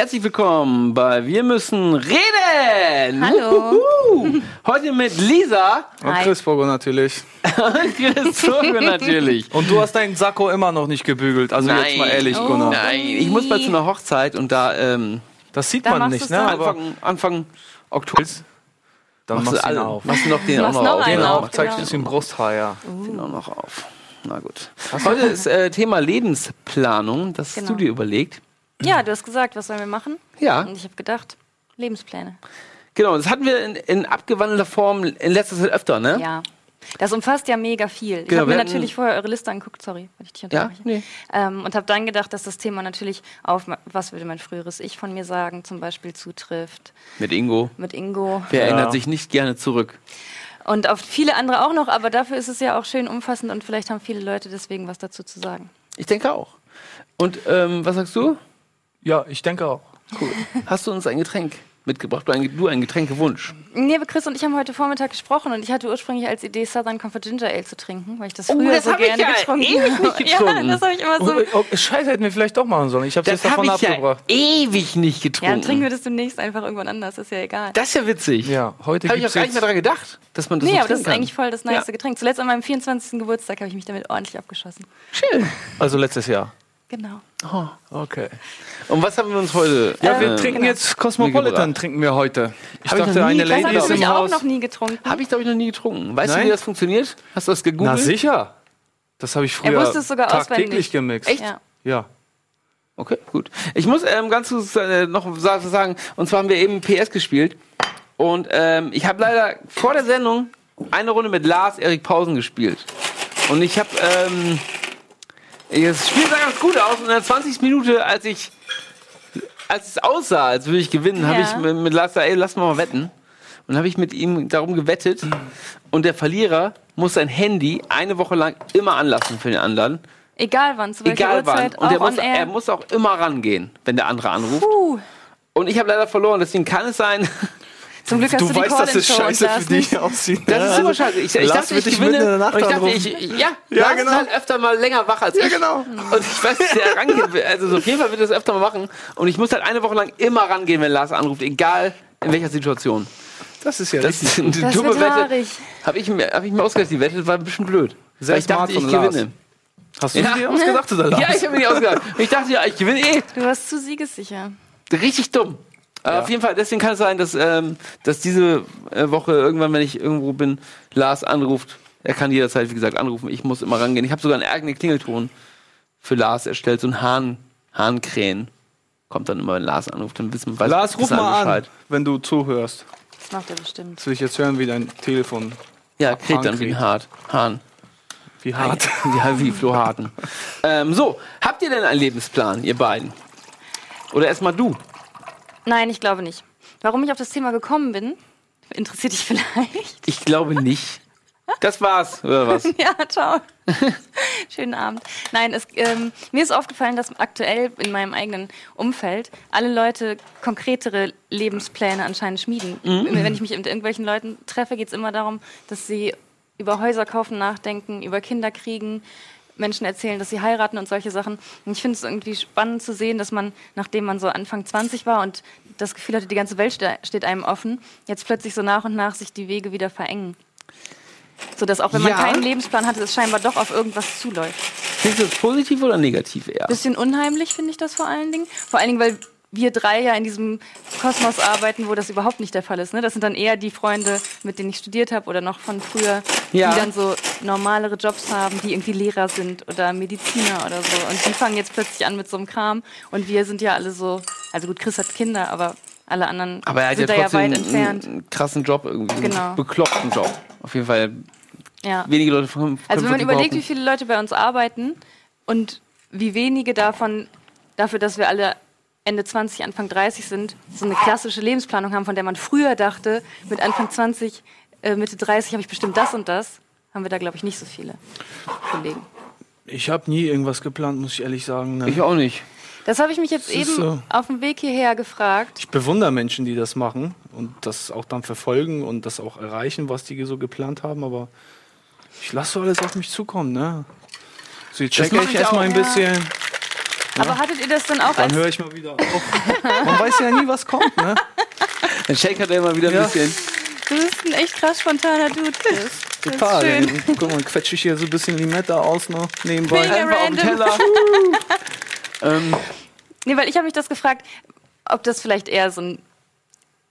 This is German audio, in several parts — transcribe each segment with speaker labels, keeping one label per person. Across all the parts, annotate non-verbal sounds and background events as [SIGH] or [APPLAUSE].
Speaker 1: Herzlich willkommen bei Wir müssen reden.
Speaker 2: Hallo.
Speaker 1: Uhuhu. Heute mit Lisa
Speaker 3: Und
Speaker 2: Hi.
Speaker 3: Chris Vogel natürlich.
Speaker 1: und Chris Vogel natürlich.
Speaker 3: Und du hast deinen Sakko immer noch nicht gebügelt. Also jetzt mal ehrlich,
Speaker 2: Oh.
Speaker 3: Gunnar.
Speaker 1: Nein, ich muss bald zu einer Hochzeit und da ähm,
Speaker 3: Das sieht
Speaker 2: Da
Speaker 3: man nicht, ne?
Speaker 1: Anfang, Anfang Oktober
Speaker 3: dann
Speaker 1: machst
Speaker 3: machst
Speaker 1: du
Speaker 3: du ihn
Speaker 1: alle
Speaker 3: auf.
Speaker 1: Machst du noch den auch noch
Speaker 2: noch
Speaker 1: auf.
Speaker 2: einen
Speaker 3: Genau,
Speaker 2: auf,
Speaker 3: zeigst
Speaker 2: genau.
Speaker 3: ein bisschen Brusthaar, ja.
Speaker 1: Den auch noch auf. Na gut. Heute ist äh, Thema Lebensplanung. Das hast
Speaker 2: Genau.
Speaker 1: du dir überlegt.
Speaker 2: Ja, du hast gesagt, was sollen wir machen?
Speaker 1: Ja.
Speaker 2: Und ich habe gedacht, Lebenspläne.
Speaker 1: Genau, das hatten wir in, in abgewandelter Form in letzter Zeit öfter, ne?
Speaker 2: Ja. Das umfasst ja mega viel. Ich
Speaker 1: Genau,
Speaker 2: habe mir natürlich vorher eure Liste angeguckt, sorry, wenn ich dich
Speaker 1: Ja?
Speaker 2: unterbreche.
Speaker 1: Nee.
Speaker 2: Ähm, und habe dann gedacht, dass das Thema natürlich auf, was würde mein früheres Ich von mir sagen, zum Beispiel zutrifft.
Speaker 1: Mit Ingo.
Speaker 2: Mit Ingo.
Speaker 1: Wer
Speaker 3: Ja.
Speaker 1: erinnert sich nicht gerne zurück?
Speaker 2: Und auf viele andere auch noch, aber dafür ist es ja auch schön umfassend und vielleicht haben viele Leute deswegen was dazu zu sagen.
Speaker 1: Ich denke auch. Und ähm, was sagst du?
Speaker 3: Ja, ich denke auch.
Speaker 1: Cool. Hast du uns ein Getränk mitgebracht? Du ein, du einen Getränkewunsch?
Speaker 2: Nee, aber Chris und ich haben heute Vormittag gesprochen und ich hatte ursprünglich als Idee, Southern Comfort Ginger Ale zu trinken, weil ich das
Speaker 1: Oh,
Speaker 2: früher
Speaker 1: das
Speaker 2: so
Speaker 1: hab ich
Speaker 2: gerne
Speaker 1: ja
Speaker 2: getrunken
Speaker 1: ewig nicht
Speaker 2: habe. [LAUGHS]
Speaker 1: getrunken.
Speaker 2: Ja, das habe ich immer so.
Speaker 3: Oh, oh, Scheiße, hätten wir vielleicht doch machen sollen. Ich habe
Speaker 1: Das
Speaker 3: jetzt
Speaker 1: habe
Speaker 3: davon
Speaker 1: ich ja
Speaker 3: abgebracht.
Speaker 1: ewig nicht
Speaker 2: Ja,
Speaker 1: getrunken.
Speaker 2: dann trinken wir das demnächst einfach irgendwann anders, ist ja egal.
Speaker 1: das ist ja witzig.
Speaker 3: Ja, heute
Speaker 1: Habe ich auch gar nicht mehr daran gedacht, dass man das
Speaker 2: Nee,
Speaker 1: so
Speaker 2: aber das ist
Speaker 1: kann.
Speaker 2: eigentlich voll das nice
Speaker 1: Ja.
Speaker 2: Getränk. Zuletzt an meinem 24. Geburtstag habe ich mich damit ordentlich abgeschossen.
Speaker 1: Chill.
Speaker 3: Also letztes Jahr.
Speaker 2: Genau.
Speaker 3: Okay.
Speaker 1: Und was haben wir uns heute?
Speaker 3: Ja, wir
Speaker 1: äh,
Speaker 3: trinken
Speaker 2: genau.
Speaker 3: jetzt Cosmopolitan, trinken wir heute. Ich
Speaker 1: Hab ich
Speaker 3: dachte,
Speaker 1: noch nie
Speaker 3: eine.
Speaker 2: Das
Speaker 3: Lady
Speaker 2: habe
Speaker 3: ist
Speaker 2: ich
Speaker 3: im
Speaker 2: auch
Speaker 3: Haus.
Speaker 2: noch nie getrunken.
Speaker 1: Habe ich, glaube ich, noch nie getrunken. Weißt du,
Speaker 3: Nein?
Speaker 1: wie das funktioniert? Hast du das gegoogelt?
Speaker 3: Na sicher. Das habe ich früher
Speaker 2: wusste es sogar
Speaker 3: tagtäglich
Speaker 2: auswendig.
Speaker 3: gemixt.
Speaker 1: Echt?
Speaker 2: Ja.
Speaker 3: Ja.
Speaker 1: Okay, gut. Ich muss ähm, ganz kurz äh, noch sa- sagen, und zwar haben wir eben PS gespielt. Und ähm, ich habe leider vor der Sendung eine Runde mit Lars Erik Pausen gespielt. Und ich habe, ähm, das Spiel sah ganz gut aus. Und in der 20. Minute, als ich, als es aussah, als würde ich gewinnen, habe
Speaker 2: Ja.
Speaker 1: ich mit, mit Lars gesagt, ey, lass mal wetten. Und habe ich mit ihm darum gewettet. Und der Verlierer muss sein Handy eine Woche lang immer anlassen für den anderen.
Speaker 2: Egal wann, zu welcher
Speaker 1: Egal wann.
Speaker 2: Uhrzeit,
Speaker 1: Und er muss, er muss auch immer rangehen, wenn der andere anruft.
Speaker 2: Puh,
Speaker 1: Und ich habe leider verloren, deswegen kann es sein.
Speaker 2: Zum Glück hast du,
Speaker 3: Du
Speaker 2: die
Speaker 3: weißt, dass es scheiße für dich
Speaker 2: nicht.
Speaker 3: aussieht.
Speaker 1: Das ist super scheiße. Ich, ich dachte, ich gewinne. Und ich dachte, ich, ja,
Speaker 3: Ja,
Speaker 1: Lars
Speaker 3: genau.
Speaker 1: ist halt öfter mal länger wach als ich.
Speaker 3: Ja, genau.
Speaker 1: Und ich weiß, dass der rangehen will. Also so auf jeden Fall wird er das öfter mal machen. Und ich muss halt eine Woche lang immer rangehen, wenn Lars anruft, egal in welcher Situation.
Speaker 3: Das ist ja
Speaker 1: Das
Speaker 3: richtig.
Speaker 1: ist eine
Speaker 2: Das
Speaker 1: dumme
Speaker 2: wird
Speaker 1: Wette. Habe ich, mir- hab ich mir ausgedacht, die Wette war ein bisschen blöd.
Speaker 3: Sehr
Speaker 1: Weil ich dachte, ich
Speaker 3: von Lars.
Speaker 1: gewinne.
Speaker 3: Hast du
Speaker 1: Ja.
Speaker 3: dir ausgedacht oder [LAUGHS] Lars?
Speaker 1: Ja, ich habe mir die ausgedacht. Ich dachte, ja, ich gewinne eh.
Speaker 2: Du warst zu siegessicher.
Speaker 1: Richtig dumm. Aber
Speaker 3: Ja.
Speaker 1: Auf jeden Fall, deswegen kann es sein, dass, ähm, dass diese äh, Woche irgendwann, wenn ich irgendwo bin, Lars anruft. Er kann jederzeit, wie gesagt, anrufen. Ich muss immer rangehen. Ich habe sogar einen eigenen Klingelton für Lars erstellt, so ein Hahn, Hahnkrähen. Kommt dann immer, wenn Lars anruft, dann wissen weiß,
Speaker 3: Lars, ruf mal an,
Speaker 1: Bescheid.
Speaker 3: wenn du zuhörst.
Speaker 2: Das macht er bestimmt.
Speaker 3: Jetzt will ich jetzt hören, wie dein Telefon.
Speaker 1: Ja, kräht dann wie ein Hart. Hahn.
Speaker 3: Wie hart.
Speaker 1: Ja, wie Flo Harten. [LAUGHS] ähm, so, habt ihr denn einen Lebensplan, ihr beiden? Oder erstmal du?
Speaker 2: Nein, ich glaube nicht. Warum ich auf das Thema gekommen bin, interessiert dich vielleicht.
Speaker 1: Ich glaube nicht. Das war's, oder was? [LAUGHS]
Speaker 2: Ja, ciao. [LAUGHS] Schönen Abend. Nein, es, ähm, mir ist aufgefallen, dass aktuell in meinem eigenen Umfeld alle Leute konkretere Lebenspläne anscheinend schmieden. Wenn ich mich mit irgendwelchen Leuten treffe, geht es immer darum, dass sie über Häuser kaufen nachdenken, über Kinder kriegen. Menschen erzählen, dass sie heiraten und solche Sachen. Und ich finde es irgendwie spannend zu sehen, dass man, nachdem man so Anfang 20 war und das Gefühl hatte, die ganze Welt ste steht einem offen, jetzt plötzlich so nach und nach sich die Wege wieder verengen. So dass auch wenn man
Speaker 1: Ja.
Speaker 2: keinen Lebensplan hatte, es scheinbar doch auf irgendwas zuläuft.
Speaker 1: Findest du das positiv oder negativ eher?
Speaker 2: Bisschen unheimlich finde ich das vor allen Dingen. Vor allen Dingen, weil wir drei ja in diesem Kosmos arbeiten, wo das überhaupt nicht der Fall ist. Ne? Das sind dann eher die Freunde, mit denen ich studiert habe oder noch von früher,
Speaker 1: Ja.
Speaker 2: die dann so normalere Jobs haben, die irgendwie Lehrer sind oder Mediziner oder so. Und die fangen jetzt plötzlich an mit so einem Kram. Und wir sind ja alle so, also gut, Chris hat Kinder, aber alle anderen
Speaker 1: Aber er hat ja
Speaker 2: sind da ja
Speaker 1: trotzdem
Speaker 2: weit
Speaker 1: einen,
Speaker 2: entfernt.
Speaker 1: einen krassen Job irgendwie. Einen
Speaker 2: Genau.
Speaker 1: bekloppten Job. Auf jeden Fall
Speaker 2: Ja.
Speaker 1: wenige Leute von
Speaker 2: Also wenn man überlegt, wie viele Leute bei uns arbeiten und wie wenige davon dafür, dass wir alle Ende 20, Anfang 30 sind, so eine klassische Lebensplanung haben, von der man früher dachte, mit Anfang 20, äh, Mitte 30 habe ich bestimmt das und das, haben wir da, glaube ich, nicht so viele Kollegen.
Speaker 3: Ich habe nie irgendwas geplant, muss ich ehrlich sagen. Ne?
Speaker 1: Ich auch nicht.
Speaker 2: Das habe ich mich jetzt
Speaker 3: Das
Speaker 2: eben
Speaker 3: so.
Speaker 2: auf dem Weg hierher gefragt.
Speaker 3: Ich bewundere Menschen, die das machen und das auch dann verfolgen und das auch erreichen, was die so geplant haben, aber ich lasse so alles auf mich zukommen, ne? So, jetzt checke ich
Speaker 1: ich
Speaker 3: erstmal ein bisschen.
Speaker 2: Aber hattet ihr das dann auch
Speaker 3: Dann höre ich mal wieder auf. Man weiß ja nie, was kommt, ne? [LAUGHS]
Speaker 1: Dann Shake hat er immer wieder ein
Speaker 3: Ja.
Speaker 1: bisschen.
Speaker 2: Du bist ein echt krass spontaner Dude. Das
Speaker 3: Total.
Speaker 2: ist schön.
Speaker 3: Guck mal, quetsche ich hier so ein bisschen Limetta aus noch nebenbei.
Speaker 2: Mega
Speaker 1: Einfach auf dem
Speaker 2: random.
Speaker 1: Teller. [LAUGHS] ähm,
Speaker 2: Nee, weil ich habe mich das gefragt, ob das vielleicht eher so ein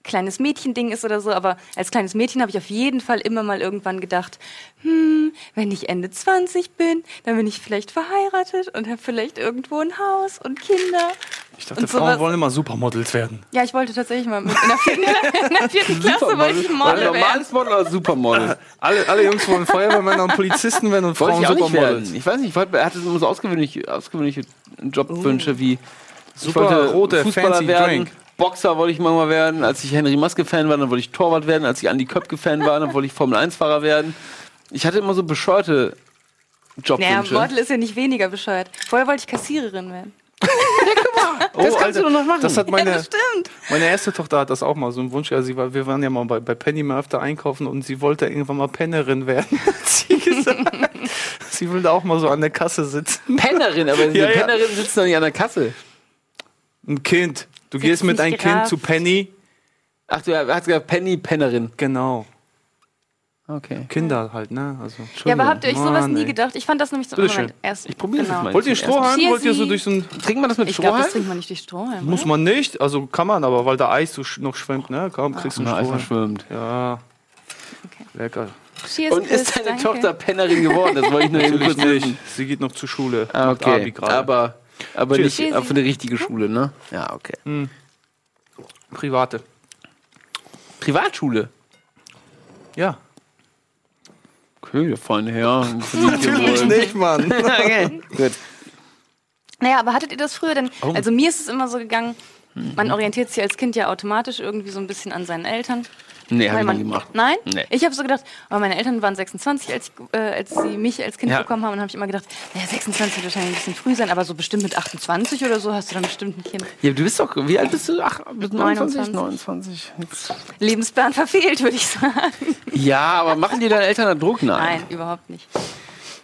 Speaker 2: kleines Mädchending ist oder so, aber als kleines Mädchen habe ich auf jeden Fall immer mal irgendwann gedacht, hm, wenn ich Ende 20 bin, dann bin ich vielleicht verheiratet und habe vielleicht irgendwo ein Haus und Kinder.
Speaker 3: Ich dachte,
Speaker 2: Und
Speaker 3: Frauen
Speaker 2: sowas-
Speaker 3: wollen immer Supermodels werden.
Speaker 2: Ja, ich wollte tatsächlich mal mit, in, der vierten, [LAUGHS] in der vierten Klasse wollte ich Model werden.
Speaker 1: normales Model oder Supermodel? [LAUGHS]
Speaker 3: Alle, alle Jungs wollen Feuerwehrmänner und Polizisten werden und
Speaker 1: Wollte
Speaker 3: Frauen
Speaker 1: ich auch nicht
Speaker 3: Supermodels.
Speaker 1: werden. Ich weiß nicht, ich wollte, er hatte immer so ausgewöhnliche, ausgewöhnliche Jobwünsche wie ich
Speaker 3: Super
Speaker 1: wollte
Speaker 3: rote,
Speaker 1: Fußballer
Speaker 3: fancy
Speaker 1: werden,
Speaker 3: Drink.
Speaker 1: Boxer wollte ich manchmal werden. Als ich Henry Maske-Fan war, dann wollte ich Torwart werden. Als ich Andy Köpke-Fan war, dann wollte ich Formel-1-Fahrer werden. Ich hatte immer so bescheuerte
Speaker 2: Naja,
Speaker 1: Jobwünsche.
Speaker 2: Model ist ja nicht weniger bescheuert. Vorher wollte ich Kassiererin werden. [LAUGHS] [LAUGHS]
Speaker 3: Oh,
Speaker 1: Das kannst du doch noch machen.
Speaker 3: Das hat meine,
Speaker 2: ja, das stimmt.
Speaker 3: meine erste Tochter hat das auch mal so einen Wunsch. Ja, sie war, wir waren ja mal bei, bei Penny mal öfter einkaufen und sie wollte irgendwann mal Pennerin werden. [LAUGHS] hat sie gesagt. sie will da auch mal so an der Kasse sitzen.
Speaker 1: Pennerin, aber die
Speaker 3: Ja, ja.
Speaker 1: Pennerin sitzt doch nicht an der Kasse.
Speaker 3: Ein Kind. Du gehst mit
Speaker 2: nicht
Speaker 3: einem Kind zu Penny.
Speaker 1: Ach, du hast gesagt Penny Pennerin.
Speaker 3: Genau.
Speaker 1: Okay.
Speaker 3: Kinder halt, ne? Also,
Speaker 2: Ja, aber habt ihr euch sowas
Speaker 3: Mann,
Speaker 2: nie
Speaker 3: ey.
Speaker 2: gedacht? Ich fand das nämlich so
Speaker 3: Bitte
Speaker 2: Moment,
Speaker 3: schön.
Speaker 2: erst.
Speaker 1: Ich probiere das
Speaker 2: genau.
Speaker 1: mal.
Speaker 3: Wollt ihr Strohhalm? Wollt ihr so durch so ein.
Speaker 1: Trinkt man das mit
Speaker 2: Ich glaube, das
Speaker 1: Strohhalm?
Speaker 2: trinkt man nicht durch Strohhalm.
Speaker 3: Muss man nicht, also kann man, aber weil da Eis so noch schwimmt, ne? Kaum kriegst du
Speaker 1: Na,
Speaker 3: einen Strohhalm.
Speaker 1: schwimmt.
Speaker 3: Ja,
Speaker 2: Okay.
Speaker 3: lecker.
Speaker 2: Cheers,
Speaker 1: Und ist deine
Speaker 2: danke.
Speaker 1: Tochter Pennerin geworden? Das wollte ich nur eben
Speaker 3: Natürlich
Speaker 1: kurz
Speaker 3: nicht. Sie geht noch zur Schule.
Speaker 1: Ah, okay.
Speaker 3: gerade.
Speaker 1: Aber, aber
Speaker 3: Cheers.
Speaker 1: nicht auf eine richtige Schule, ne? Ja, okay.
Speaker 3: Private.
Speaker 1: Privatschule.
Speaker 3: Ja.
Speaker 1: Okay, feine [LAUGHS] Herr.
Speaker 3: Natürlich nicht, Mann. [LAUGHS]
Speaker 1: okay, gut.
Speaker 2: Naja, aber hattet ihr das früher denn?
Speaker 3: Oh.
Speaker 2: Also mir ist es immer so gegangen,
Speaker 1: Mhm.
Speaker 2: man orientiert sich als Kind ja automatisch irgendwie so ein bisschen an seinen Eltern.
Speaker 1: Nee, hab
Speaker 2: Weil
Speaker 1: ich nie gemacht.
Speaker 2: Nein?
Speaker 1: Nee.
Speaker 2: Ich habe so gedacht, oh, meine Eltern waren 26, als, ich, äh, als sie mich als Kind
Speaker 1: Ja.
Speaker 2: bekommen haben. Und habe ich immer gedacht, naja, 26 wird wahrscheinlich ein bisschen früh sein, aber so bestimmt mit 28 oder so hast du dann bestimmt ein Kind.
Speaker 1: Ja, du bist doch, wie alt bist du? Ach, bist 29?
Speaker 2: 29.
Speaker 1: 29.
Speaker 2: Lebensplan verfehlt, würde ich sagen.
Speaker 1: Ja, aber machen dir deine Eltern da Druck? Nein.
Speaker 2: Nein, überhaupt nicht.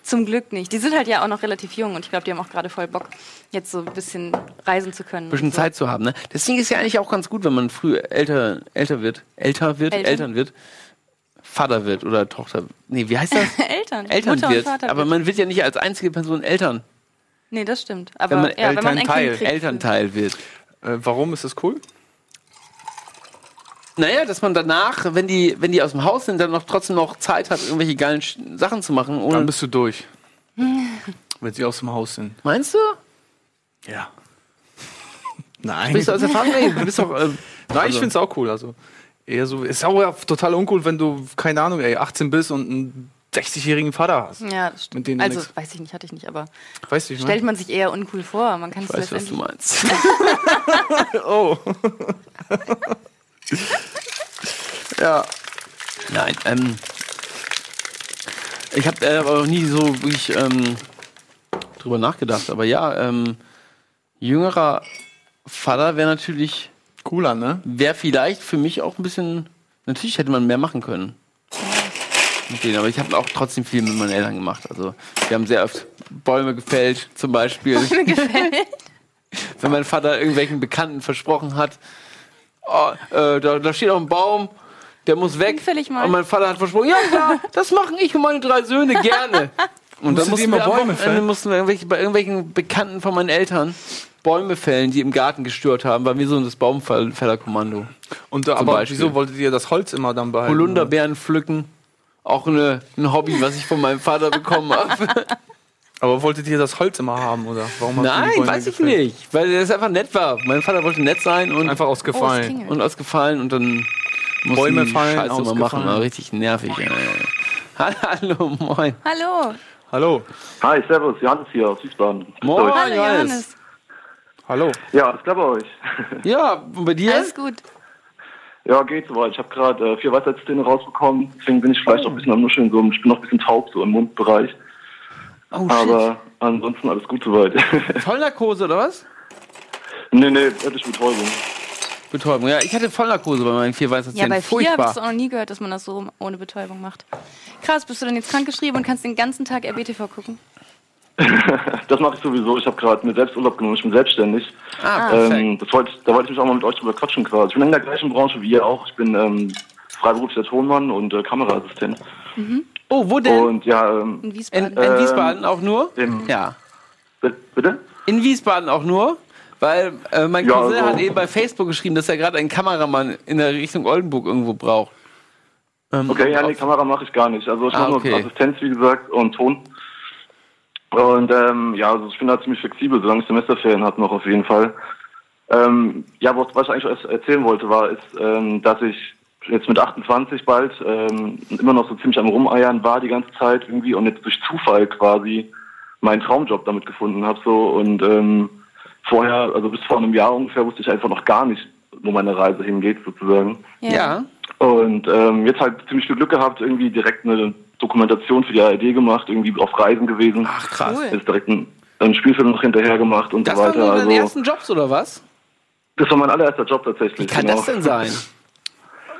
Speaker 2: Zum Glück nicht. Die sind halt ja auch noch relativ jung und ich glaube, die haben auch gerade voll Bock, jetzt so ein bisschen reisen zu können.
Speaker 1: Ein bisschen
Speaker 2: so.
Speaker 1: Zeit zu haben, ne? Deswegen ist ja eigentlich auch ganz gut, wenn man früh älter, älter wird, älter wird,
Speaker 2: Eltern.
Speaker 1: Eltern wird, Vater wird oder Tochter. Nee, wie heißt das? [LAUGHS]
Speaker 2: Eltern.
Speaker 1: Eltern
Speaker 2: Mutter
Speaker 1: wird.
Speaker 2: und Vater
Speaker 1: Aber
Speaker 2: wird.
Speaker 1: man wird ja nicht als einzige Person Eltern,
Speaker 2: Nee, das stimmt. Aber
Speaker 1: wenn man
Speaker 2: ja, wenn man ein
Speaker 3: Elternteil,
Speaker 2: Kind kriegt.
Speaker 1: Elternteil wird.
Speaker 3: Äh, warum ist das cool?
Speaker 1: Naja, dass man danach, wenn die, wenn die aus dem Haus sind, dann noch trotzdem noch Zeit hat, irgendwelche geilen Sch- Sachen zu machen. Ohne,
Speaker 3: Dann bist du durch. [LAUGHS] Wenn sie aus dem Haus sind.
Speaker 1: Meinst du?
Speaker 3: Ja. [LAUGHS] Nein.
Speaker 1: Bist du aus Erfahrung? Nee, du bist doch. Äh, [LAUGHS]
Speaker 3: Nein, ich
Speaker 1: also-
Speaker 3: finde es auch cool. Also eher so, ist auch ja total uncool, wenn du, keine Ahnung, ey, 18 bist und einen 60-jährigen Vater hast.
Speaker 2: Ja, das stimmt.
Speaker 3: Mit denen du
Speaker 2: also,
Speaker 3: nix-
Speaker 2: weiß ich nicht, hatte ich nicht, aber
Speaker 3: Weißt du, ich
Speaker 2: stellt
Speaker 3: meine?
Speaker 2: man sich eher uncool vor. Man kann es
Speaker 1: Ich weiß, was du
Speaker 2: letztendlich.
Speaker 1: meinst.
Speaker 3: Oh. [LAUGHS] ja.
Speaker 1: Nein, ähm. Ich habe äh, aber noch nie so wirklich ähm, drüber nachgedacht. Aber ja, ähm, jüngerer Vater wäre natürlich,
Speaker 3: Cooler, ne?
Speaker 1: wäre vielleicht für mich auch ein bisschen. Natürlich hätte man mehr machen können. Mit denen, aber ich habe auch trotzdem viel mit meinen Eltern gemacht. Also wir haben sehr oft Bäume gefällt, zum Beispiel. [LAUGHS] Wenn mein Vater irgendwelchen Bekannten versprochen hat, oh, äh, da, da steht auch ein Baum, der muss weg.
Speaker 2: Fällig mal.
Speaker 1: Und mein Vater hat versprochen, ja klar, das machen ich und meine drei Söhne gerne. Und dann
Speaker 3: Mussten
Speaker 1: wir
Speaker 3: Bäume fällen?
Speaker 1: mussten wir irgendwelche, bei irgendwelchen Bekannten von meinen Eltern Bäume fällen, die im Garten gestört haben, weil wir so das Baumfällerkommando.
Speaker 3: Und, äh, aber
Speaker 1: Beispiel.
Speaker 3: wieso wolltet ihr das Holz immer dann behalten?
Speaker 1: Holunderbeeren pflücken, auch eine, ein Hobby, was ich von meinem Vater bekommen habe. [LAUGHS]
Speaker 3: Aber wolltet ihr das Holz immer haben, oder? Warum
Speaker 1: Nein, weiß ich
Speaker 3: gefällt?
Speaker 1: nicht, weil es einfach nett war. Mein Vater wollte nett sein und
Speaker 3: Einfach
Speaker 2: Oh,
Speaker 3: ausgefallen.
Speaker 2: klingelt.
Speaker 1: und ausgefallen und dann mussten
Speaker 3: Bäume fallen,
Speaker 1: Scheiße mal
Speaker 3: ausgefallen.
Speaker 1: machen. War richtig nervig. Hallo, moin.
Speaker 2: Hallo.
Speaker 3: Hallo.
Speaker 4: Hi, servus, Johannes hier aus Wiesbaden.
Speaker 1: Moin.
Speaker 2: Hallo,
Speaker 1: Johannes.
Speaker 2: Johannes.
Speaker 3: Hallo.
Speaker 4: Ja, alles klar bei euch. [LAUGHS]
Speaker 1: Ja, und bei dir?
Speaker 2: Alles gut.
Speaker 4: Ja, geht soweit. Ich habe gerade äh, vier Weisheitszähne rausbekommen, deswegen bin ich vielleicht
Speaker 1: Oh.
Speaker 4: auch ein bisschen am Nuscheln, so, ich bin noch ein bisschen taub so im Mundbereich.
Speaker 1: Oh, shit.
Speaker 4: Aber ansonsten alles gut soweit. [LAUGHS]
Speaker 1: Vollnarkose oder was?
Speaker 4: nee, nee, örtliche Betäubung.
Speaker 1: Betäubung. Ja, ich hatte Vollnarkose bei meinen vier weißen
Speaker 2: Ja, bei vier habe ich es auch noch nie gehört, dass man das so ohne Betäubung macht. Krass, bist du denn jetzt krankgeschrieben und kannst den ganzen Tag RBTV gucken? [LAUGHS]
Speaker 4: das mache ich sowieso. Ich habe gerade mir selbst Urlaub genommen. Ich bin selbstständig.
Speaker 1: Ah, perfekt.
Speaker 4: Ähm, das wollte, da wollte ich mich auch mal mit euch drüber quatschen quasi. Ich bin in der gleichen Branche wie ihr auch. Ich bin ähm, freiberuflicher Tonmann und äh, Kameraassistent.
Speaker 1: Oh, wo denn?
Speaker 4: Und ja, ähm,
Speaker 2: In
Speaker 1: In,
Speaker 2: Wiesbaden.
Speaker 1: in Wiesbaden auch nur?
Speaker 4: im,
Speaker 1: Ja.
Speaker 4: bi- bitte?
Speaker 1: In Wiesbaden auch nur? Weil äh, mein
Speaker 4: Ja,
Speaker 1: Cousin
Speaker 4: also-
Speaker 1: hat eben bei Facebook geschrieben, dass er gerade einen Kameramann in der Richtung Oldenburg irgendwo braucht. Ähm,
Speaker 4: Okay, ja, nee, Kamera mache ich gar nicht. Also ich
Speaker 1: Ah,
Speaker 4: mache
Speaker 1: okay.
Speaker 4: nur Assistenz, wie gesagt, und Ton. Und ähm, ja, also ich bin da ziemlich flexibel, solange ich Semesterferien habe noch auf jeden Fall. Ähm, ja, was, was ich eigentlich erst erzählen wollte, war, ist, ähm, dass ich jetzt mit 28 bald ähm, immer noch so ziemlich am Rumeiern war die ganze Zeit irgendwie und jetzt durch Zufall quasi meinen Traumjob damit gefunden habe so und ähm, vorher, also bis vor einem Jahr ungefähr, wusste ich einfach noch gar nicht, wo meine Reise hingeht sozusagen.
Speaker 1: Ja.
Speaker 4: Und ähm, jetzt halt ziemlich viel Glück gehabt, irgendwie direkt eine Dokumentation für die ARD gemacht, irgendwie auf Reisen gewesen.
Speaker 1: Ach, krass.
Speaker 2: Cool.
Speaker 4: Jetzt direkt einen, einen Spielfilm noch hinterher gemacht und
Speaker 1: Das
Speaker 4: so
Speaker 1: waren
Speaker 4: weiter.
Speaker 1: nur deine
Speaker 4: Also,
Speaker 1: ersten Jobs, oder was?
Speaker 4: das war mein allererster Job tatsächlich.
Speaker 1: Wie kann
Speaker 4: genau.
Speaker 1: das denn sein? [LAUGHS]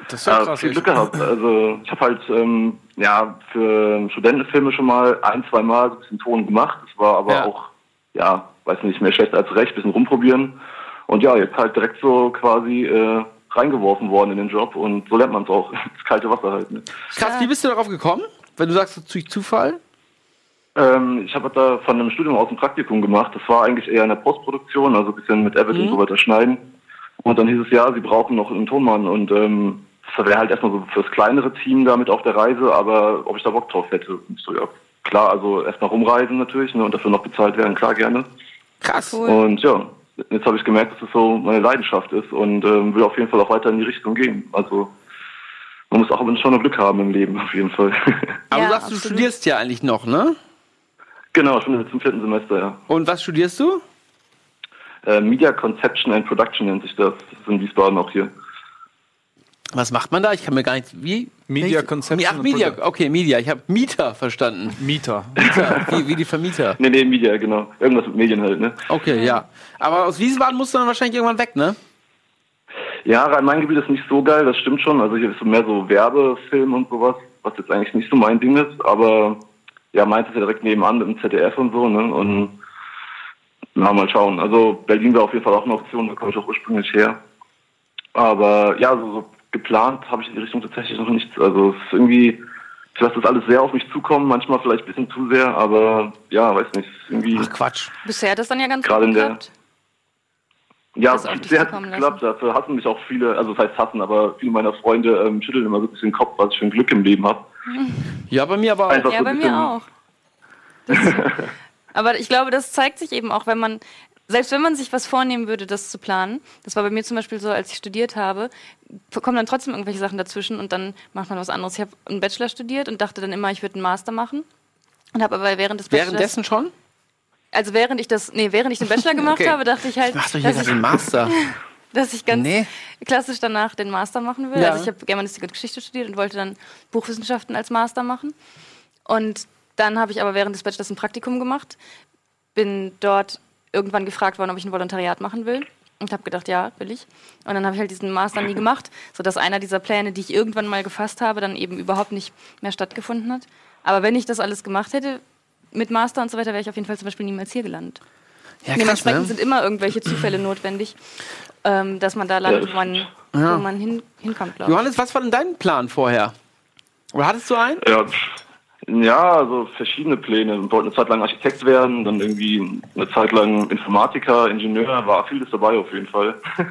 Speaker 3: Das ist ja krass.
Speaker 4: viel Glück gehabt. Also ich habe halt ähm, ja für Studentenfilme schon mal ein, zwei Mal so ein bisschen Ton gemacht. Das war aber
Speaker 1: Ja.
Speaker 4: auch, ja, weiß nicht, mehr schlecht als recht, bisschen rumprobieren. Und ja, jetzt halt direkt so quasi äh, reingeworfen worden in den Job und so lernt man es auch. [LAUGHS] Das kalte Wasser halt. Ne?
Speaker 1: Krass, wie bist du darauf gekommen? Wenn du sagst, durch Zufall?
Speaker 4: Ähm, ich habe da von einem Studium aus ein Praktikum gemacht. Das war eigentlich eher in der Postproduktion, also ein bisschen mit Avid und so weiter schneiden. Und dann hieß es ja, sie brauchen noch einen Tonmann und ähm, das wäre halt erstmal so fürs kleinere Team damit auf der Reise, aber ob ich da Bock drauf hätte. So, ja, klar, also erstmal rumreisen natürlich ne, und dafür noch bezahlt werden, klar gerne.
Speaker 1: Krass.
Speaker 2: Cool.
Speaker 4: Und ja, jetzt habe ich gemerkt, dass es so meine Leidenschaft ist und ähm, will auf jeden Fall auch weiter in die Richtung gehen. Also man muss auch schon noch Glück haben im Leben, auf jeden Fall. [LAUGHS]
Speaker 1: Aber
Speaker 2: Ja,
Speaker 1: du sagst, du
Speaker 2: absolut.
Speaker 1: studierst ja eigentlich noch, ne?
Speaker 4: genau, ich bin jetzt im vierten Semester, ja.
Speaker 1: Und was studierst du?
Speaker 4: Äh, Media Conception and Production nennt sich das. Das ist in Wiesbaden auch hier.
Speaker 1: Was macht man da? Ich kann mir gar nicht. Wie?
Speaker 3: Media Conception
Speaker 1: Ach, Media. Okay, Media. Ich habe Mieter verstanden.
Speaker 3: Mieter.
Speaker 1: Mieter, wie, wie die Vermieter.
Speaker 4: Nee, nee, Media, genau. Irgendwas mit Medien halt, ne?
Speaker 1: Okay, ja. Aber aus Wiesbaden musst du dann wahrscheinlich irgendwann weg, ne?
Speaker 4: Ja, Rhein-Main-Gebiet ist nicht so geil, das stimmt schon. Also hier ist mehr so Werbefilm und sowas, was jetzt eigentlich nicht so mein Ding ist. Aber ja, meins ist ja direkt nebenan mit dem ZDF und so, ne? Und na, mal schauen. Also Berlin wäre auf jeden Fall auch eine Option, da komme ich auch ursprünglich her. Aber ja, so, so geplant habe ich in die Richtung tatsächlich noch nichts. Also es ist irgendwie, ich lasse das alles sehr auf mich zukommen, manchmal vielleicht ein bisschen zu sehr, aber ja, weiß nicht, irgendwie.
Speaker 1: Ach Quatsch.
Speaker 2: Bisher hat das dann ja ganz
Speaker 4: Gerade
Speaker 2: gut
Speaker 4: in der-
Speaker 2: geklappt.
Speaker 4: Ja, sehr hat geklappt. Dafür hassen mich auch viele, also das heißt hassen, aber viele meiner Freunde ähm, schütteln immer so ein bisschen den Kopf, was ich für ein Glück im Leben habe. [LAUGHS]
Speaker 1: Ja, bei mir aber auch.
Speaker 4: Einfach
Speaker 2: Ja,
Speaker 4: so
Speaker 2: bei mir auch. [LAUGHS] Aber ich glaube, das zeigt sich eben auch, wenn man, selbst wenn man sich was vornehmen würde, das zu planen, das war bei mir zum Beispiel so, als ich studiert habe, kommen dann trotzdem irgendwelche Sachen dazwischen und dann macht man was anderes. Ich habe einen Bachelor studiert und dachte dann immer, ich würde einen Master machen. Und habe aber während des Bachelors,
Speaker 1: Währenddessen schon?
Speaker 2: also während ich das, nee, während ich den Bachelor [LAUGHS] gemacht
Speaker 1: Okay.
Speaker 2: habe, dachte ich halt,
Speaker 1: Machst du hier gerade
Speaker 2: ich,
Speaker 1: den Master? [LAUGHS]
Speaker 2: dass ich ganz
Speaker 1: Nee.
Speaker 2: klassisch danach den Master machen will.
Speaker 1: Ja.
Speaker 2: Also ich habe Germanistik und Geschichte studiert und wollte dann Buchwissenschaften als Master machen. Und dann habe ich aber während des Bachelors ein Praktikum gemacht, bin dort irgendwann gefragt worden, ob ich ein Volontariat machen will. Und habe gedacht, ja, will ich. Und dann habe ich halt diesen Master nie gemacht, sodass einer dieser Pläne, die ich irgendwann mal gefasst habe, dann eben überhaupt nicht mehr stattgefunden hat. Aber wenn ich das alles gemacht hätte, mit Master und so weiter, wäre ich auf jeden Fall zum Beispiel niemals hier gelandet.
Speaker 1: Ja, krass,
Speaker 2: Dementsprechend
Speaker 1: ne?
Speaker 2: sind immer irgendwelche Zufälle notwendig, ähm, dass man da landet, wo man, wo man hin, hinkommt, glaube ich.
Speaker 1: Johannes, was war denn dein Plan vorher? Oder hattest du einen?
Speaker 4: Ja, ja, also verschiedene Pläne. Ich wollte eine Zeit lang Architekt werden, dann irgendwie eine Zeit lang Informatiker, Ingenieur, war vieles dabei auf jeden Fall. [LAUGHS]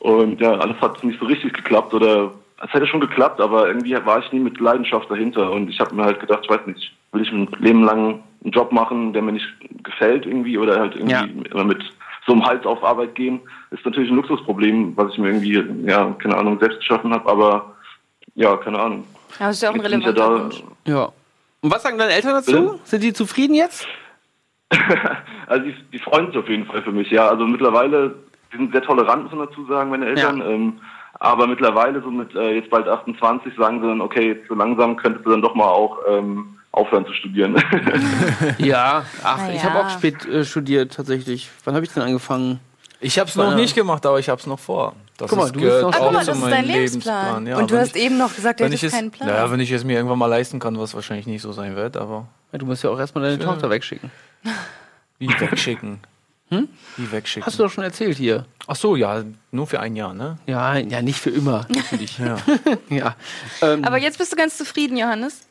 Speaker 4: Und ja, alles hat nicht so richtig geklappt oder es hätte schon geklappt, aber irgendwie war ich nie mit Leidenschaft dahinter und ich habe mir halt gedacht, ich weiß nicht, will ich ein Leben lang einen Job machen, der mir nicht gefällt irgendwie oder halt irgendwie
Speaker 1: Ja.
Speaker 4: immer mit so einem Hals auf Arbeit gehen, ist natürlich ein Luxusproblem, was ich mir irgendwie, ja, keine Ahnung, selbst geschaffen habe, aber ja, keine Ahnung.
Speaker 2: Ja, das ist ja auch ein relevanter Wunsch.
Speaker 1: Ja. Und was sagen deine Eltern dazu?
Speaker 4: Bitte?
Speaker 1: Sind die zufrieden jetzt? [LAUGHS]
Speaker 4: Also die, die freuen sich auf jeden Fall für mich, ja. Also mittlerweile, die sind sehr tolerant, muss man dazu sagen, meine Eltern.
Speaker 1: Ja.
Speaker 4: Ähm, aber mittlerweile, so mit äh, jetzt bald 28, sagen sie dann, okay, jetzt so langsam könntest du dann doch mal auch ähm, aufhören zu studieren. [LAUGHS]
Speaker 1: Ja. Ach,
Speaker 2: Na
Speaker 1: ich habe auch spät äh, studiert tatsächlich. Wann habe ich denn angefangen?
Speaker 3: Ich habe es noch nicht gemacht, aber ich habe es noch vor. Das
Speaker 1: Guck mal,
Speaker 3: ist-
Speaker 1: du bist
Speaker 3: gehört
Speaker 2: Ah,
Speaker 1: auch
Speaker 2: guck mal,
Speaker 3: zu
Speaker 2: das ist dein Lebensplan.
Speaker 3: Ja,
Speaker 2: und du hast
Speaker 3: ich,
Speaker 2: eben noch gesagt, du
Speaker 3: wenn ich
Speaker 2: hättest
Speaker 3: es,
Speaker 2: keinen Plan.
Speaker 3: Naja, wenn ich es mir irgendwann mal leisten kann, was wahrscheinlich nicht so sein wird, aber
Speaker 1: Ja, Du musst ja auch erstmal deine Tochter wegschicken.
Speaker 3: Wie wegschicken? [LAUGHS] Wie wegschicken?
Speaker 1: Hast du doch schon erzählt hier.
Speaker 3: Ach so, ja, nur für ein Jahr, ne?
Speaker 1: Ja, ja, nicht für immer, [LAUGHS] natürlich.
Speaker 3: Ja. [LAUGHS]
Speaker 1: ja. Ähm,
Speaker 2: Aber jetzt bist du ganz zufrieden, Johannes.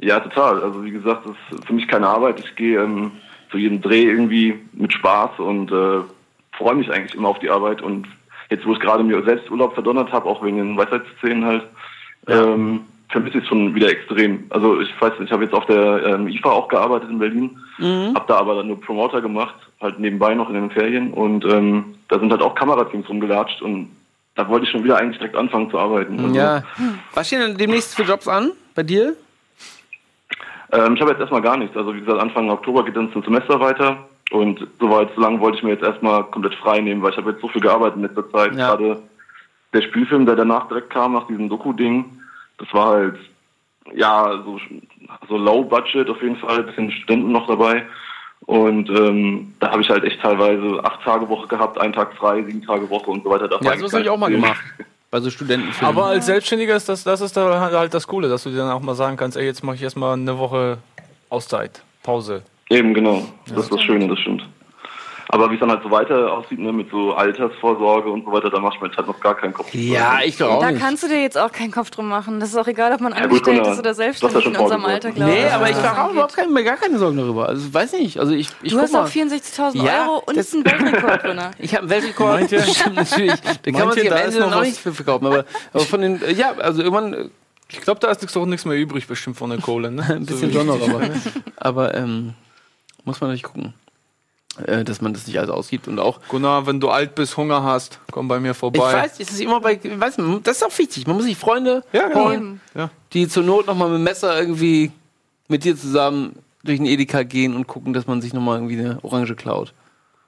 Speaker 4: Ja, total. Also wie gesagt, das ist für mich keine Arbeit. Ich gehe ähm, zu jedem Dreh irgendwie mit Spaß und äh, freue mich eigentlich immer auf die Arbeit. Und jetzt, wo ich gerade mir selbst Urlaub verdonnert habe, auch wegen den Weisheitsszenen halt, ähm, vermisse ich es schon wieder extrem. Also ich weiß nicht, ich habe jetzt auf der ähm, IFA auch gearbeitet in Berlin, habe da aber dann nur Promoter gemacht, halt nebenbei noch in den Ferien. Und ähm, da sind halt auch Kamerateams rumgelatscht und da wollte ich schon wieder eigentlich direkt anfangen zu arbeiten. Also,
Speaker 1: ja. Was stehen denn demnächst für Jobs an bei dir?
Speaker 4: Ähm, ich habe jetzt erstmal gar nichts. Also wie gesagt, Anfang Oktober geht dann zum Semester weiter. Und soweit, so lange wollte ich mir jetzt erstmal komplett frei nehmen, weil ich habe jetzt so viel gearbeitet in letzter Zeit.
Speaker 1: Ja.
Speaker 4: Gerade der Spielfilm, der danach direkt kam, nach diesem Doku-Ding, das war halt, ja, so, so low budget auf jeden Fall, bisschen Studenten noch dabei. Und ähm, da habe ich halt echt teilweise acht Tage Woche gehabt, einen Tag frei, sieben Tage Woche und so weiter. Das war
Speaker 1: Ja, sowas habe ich auch mal
Speaker 4: eigentlich
Speaker 1: gemacht. Bei so Studentenfilmen.
Speaker 3: Aber als Selbstständiger ist das, das ist da halt das Coole, dass du dir dann auch mal sagen kannst, ey, jetzt mache ich erstmal eine Woche Auszeit, Pause.
Speaker 4: Eben, genau. Das ist das Schöne, das stimmt. Aber wie es dann halt so weiter aussieht, ne, mit so Altersvorsorge und so weiter, da mache ich mir jetzt halt noch gar keinen Kopf. drüber.
Speaker 1: ja, ich glaube auch
Speaker 2: da
Speaker 1: nicht.
Speaker 2: kannst du dir jetzt auch keinen Kopf drum machen. Das ist auch egal, ob man
Speaker 4: gut,
Speaker 2: angestellt
Speaker 4: Gunnar,
Speaker 2: ist oder
Speaker 4: du ja
Speaker 2: selbstständig
Speaker 4: schon
Speaker 2: in unserem. Alter, glaube ich.
Speaker 1: Nee, aber ich mache auch überhaupt keine, mir gar keine Sorgen darüber. Also weiß nicht. Also ich, ich
Speaker 2: Du hast
Speaker 1: mal.
Speaker 2: auch 64.000
Speaker 1: Ja,
Speaker 2: Euro und einen Weltrekord drin. [LAUGHS]
Speaker 1: Ich habe einen Weltrekord.
Speaker 3: Meint? [LAUGHS]
Speaker 1: Stimmt natürlich. Den kann man sich am
Speaker 3: da
Speaker 1: Ende
Speaker 3: noch was?
Speaker 1: nicht für verkaufen. Aber, aber von den, ja, also irgendwann
Speaker 3: Ich glaube, da ist nichts- auch nichts mehr übrig, bestimmt von der Kohle. Ne? [LAUGHS]
Speaker 1: ein bisschen
Speaker 3: So
Speaker 1: schon noch, aber, aber ähm, muss man natürlich gucken, äh, dass man das nicht alles ausgibt und auch.
Speaker 3: Gunnar, wenn du alt bist, Hunger hast, komm bei mir
Speaker 1: Ich
Speaker 3: vorbei.
Speaker 1: weiß, es ist immer bei, weiß, man, das ist auch wichtig. Man muss sich Freunde
Speaker 3: Ja, genau.
Speaker 1: holen,
Speaker 3: Ja.
Speaker 1: die zur Not nochmal mit dem Messer irgendwie mit dir zusammen durch den Edeka gehen und gucken, dass man sich nochmal irgendwie eine Orange klaut.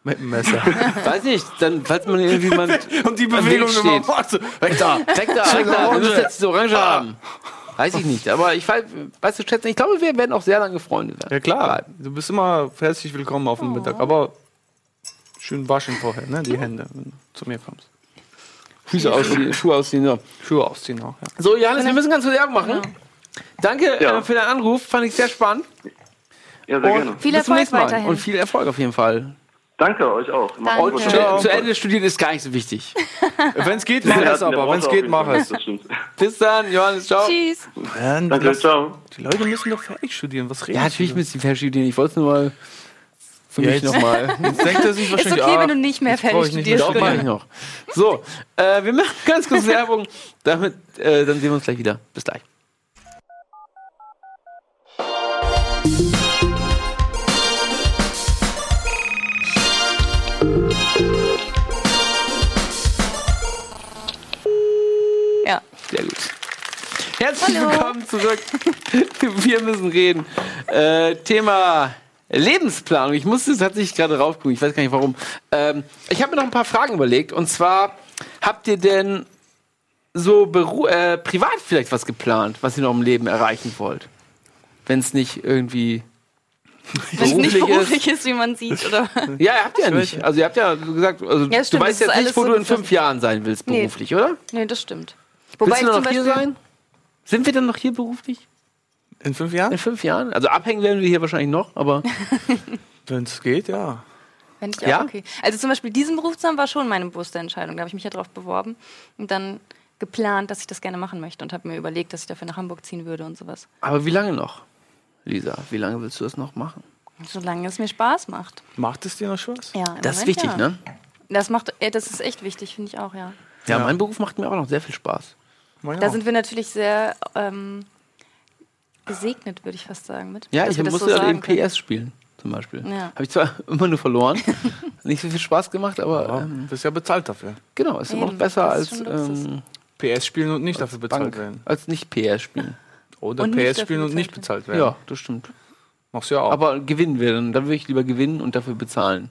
Speaker 3: Mit dem Messer. [LAUGHS]
Speaker 1: Weiß nicht, dann, falls man irgendwie mal [LAUGHS]
Speaker 3: Und die Bewegung
Speaker 1: steht.
Speaker 3: immer warte, weg da.
Speaker 1: Weg da, weg da, wir müssen jetzt diese Orange haben. Weiß ich nicht, aber ich weiß, du, schätzen, ich glaube, wir werden auch sehr lange befreundet werden.
Speaker 3: Ja klar, du bist immer herzlich willkommen auf dem Mittag, aber schön waschen vorher, ne, die Hände, wenn du zu mir kommst.
Speaker 1: Füße ausziehen, Schuhe ausziehen. So,
Speaker 3: Schuhe ausziehen auch, ja.
Speaker 1: so Johannes, wir müssen ganz kurz Werbung machen. Danke
Speaker 4: Ja.
Speaker 1: äh, für deinen Anruf, fand ich sehr spannend.
Speaker 4: Ja, sehr gerne.
Speaker 1: Und
Speaker 2: Viel
Speaker 1: bis zum
Speaker 2: Erfolg
Speaker 1: nächsten Mal.
Speaker 2: weiterhin.
Speaker 1: Und viel Erfolg auf jeden Fall.
Speaker 4: Danke euch auch.
Speaker 2: Danke.
Speaker 1: zu, zu Ende studieren ist gar nicht so wichtig. [LAUGHS]
Speaker 3: Wenn es geht, mach es aber, wenn es geht, mach es.
Speaker 4: Das.
Speaker 1: Bis dann, Johannes, ciao.
Speaker 2: Tschüss.
Speaker 4: Danke, ciao.
Speaker 3: Die Leute müssen doch fertig studieren, was reden
Speaker 1: Ja, natürlich müssen die fertig studieren. Ich wollte es nur mal für
Speaker 3: Ja,
Speaker 1: mich nochmal. [LAUGHS]
Speaker 3: Jetzt denkt er sich
Speaker 2: Ist
Speaker 3: wahrscheinlich,
Speaker 2: okay,
Speaker 3: ah,
Speaker 2: wenn du nicht mehr fertig studierst.
Speaker 1: Doch, mache ich noch. So, äh, wir machen ganz kurz [LAUGHS] Werbung. Damit, äh, dann sehen wir uns gleich wieder. Bis gleich. Herzlich
Speaker 2: Hallo.
Speaker 1: willkommen zurück. [LAUGHS] Wir müssen reden. Äh, Thema Lebensplanung. Ich musste tatsächlich gerade raufgucken. Ich weiß gar nicht warum. Ähm, ich habe mir noch ein paar Fragen überlegt. Und zwar, habt ihr denn so beru äh, privat vielleicht was geplant, was ihr noch im Leben erreichen wollt? Wenn es nicht irgendwie.
Speaker 2: Wenn es nicht
Speaker 1: Beruflich ist.
Speaker 2: ist, wie man sieht. Oder? [LAUGHS]
Speaker 1: Ja, habt ihr ja nicht. Also ihr habt ja gesagt, also
Speaker 2: Ja,
Speaker 1: du weißt jetzt nicht, wo
Speaker 2: so
Speaker 1: du in fünf Jahren sein willst
Speaker 2: Nee.
Speaker 1: beruflich, oder?
Speaker 2: nee, das stimmt.
Speaker 1: Willst du
Speaker 2: ich
Speaker 1: noch
Speaker 2: zum
Speaker 1: hier
Speaker 2: Beispiel-
Speaker 1: sein? Sind wir dann noch hier beruflich?
Speaker 3: In fünf Jahren?
Speaker 1: In fünf Jahren? Also abhängen werden wir hier wahrscheinlich noch, aber [LAUGHS]
Speaker 3: Wenn es geht, ja.
Speaker 2: Wenn ich
Speaker 1: Ja?
Speaker 2: auch okay. Also zum Beispiel diesen Beruf zu haben, war schon meine bewusste Entscheidung. Da habe ich mich ja drauf beworben und dann geplant, dass ich das gerne machen möchte und habe mir überlegt, dass ich dafür nach Hamburg ziehen würde und sowas.
Speaker 1: aber wie lange noch? Lisa, wie lange willst du das noch machen?
Speaker 2: Solange es mir Spaß macht.
Speaker 3: Macht es dir noch Spaß?
Speaker 2: Ja,
Speaker 1: Das ist
Speaker 2: Moment
Speaker 1: wichtig,
Speaker 2: ja.
Speaker 1: ne?
Speaker 2: Das macht, das ist echt wichtig, finde ich auch, ja.
Speaker 1: Ja,
Speaker 3: Ja.
Speaker 1: mein Beruf macht mir auch noch sehr viel Spaß.
Speaker 3: Meine
Speaker 2: Da
Speaker 3: auch.
Speaker 2: sind wir natürlich sehr ähm, gesegnet, würde ich fast sagen, mit.
Speaker 1: Ja, ich musste
Speaker 2: so
Speaker 1: ja eben
Speaker 2: können.
Speaker 1: PS spielen, zum Beispiel.
Speaker 2: Ja.
Speaker 1: Habe ich zwar [LAUGHS] immer nur verloren, [LAUGHS] nicht so viel Spaß gemacht, aber
Speaker 3: Ja,
Speaker 1: ähm,
Speaker 3: bist ja bezahlt dafür.
Speaker 1: genau, ist immer noch
Speaker 2: Eben,
Speaker 1: besser als, ähm,
Speaker 3: PS spielen und nicht dafür bezahlt
Speaker 1: Bank,
Speaker 3: werden.
Speaker 1: als nicht PS spielen.
Speaker 3: Oder
Speaker 2: Und
Speaker 3: PS spielen und nicht
Speaker 2: bezahlt
Speaker 3: werden.
Speaker 1: Ja, das stimmt.
Speaker 3: Machst du ja auch.
Speaker 1: Aber gewinnen wir dann. Dann würde ich lieber gewinnen und dafür bezahlen.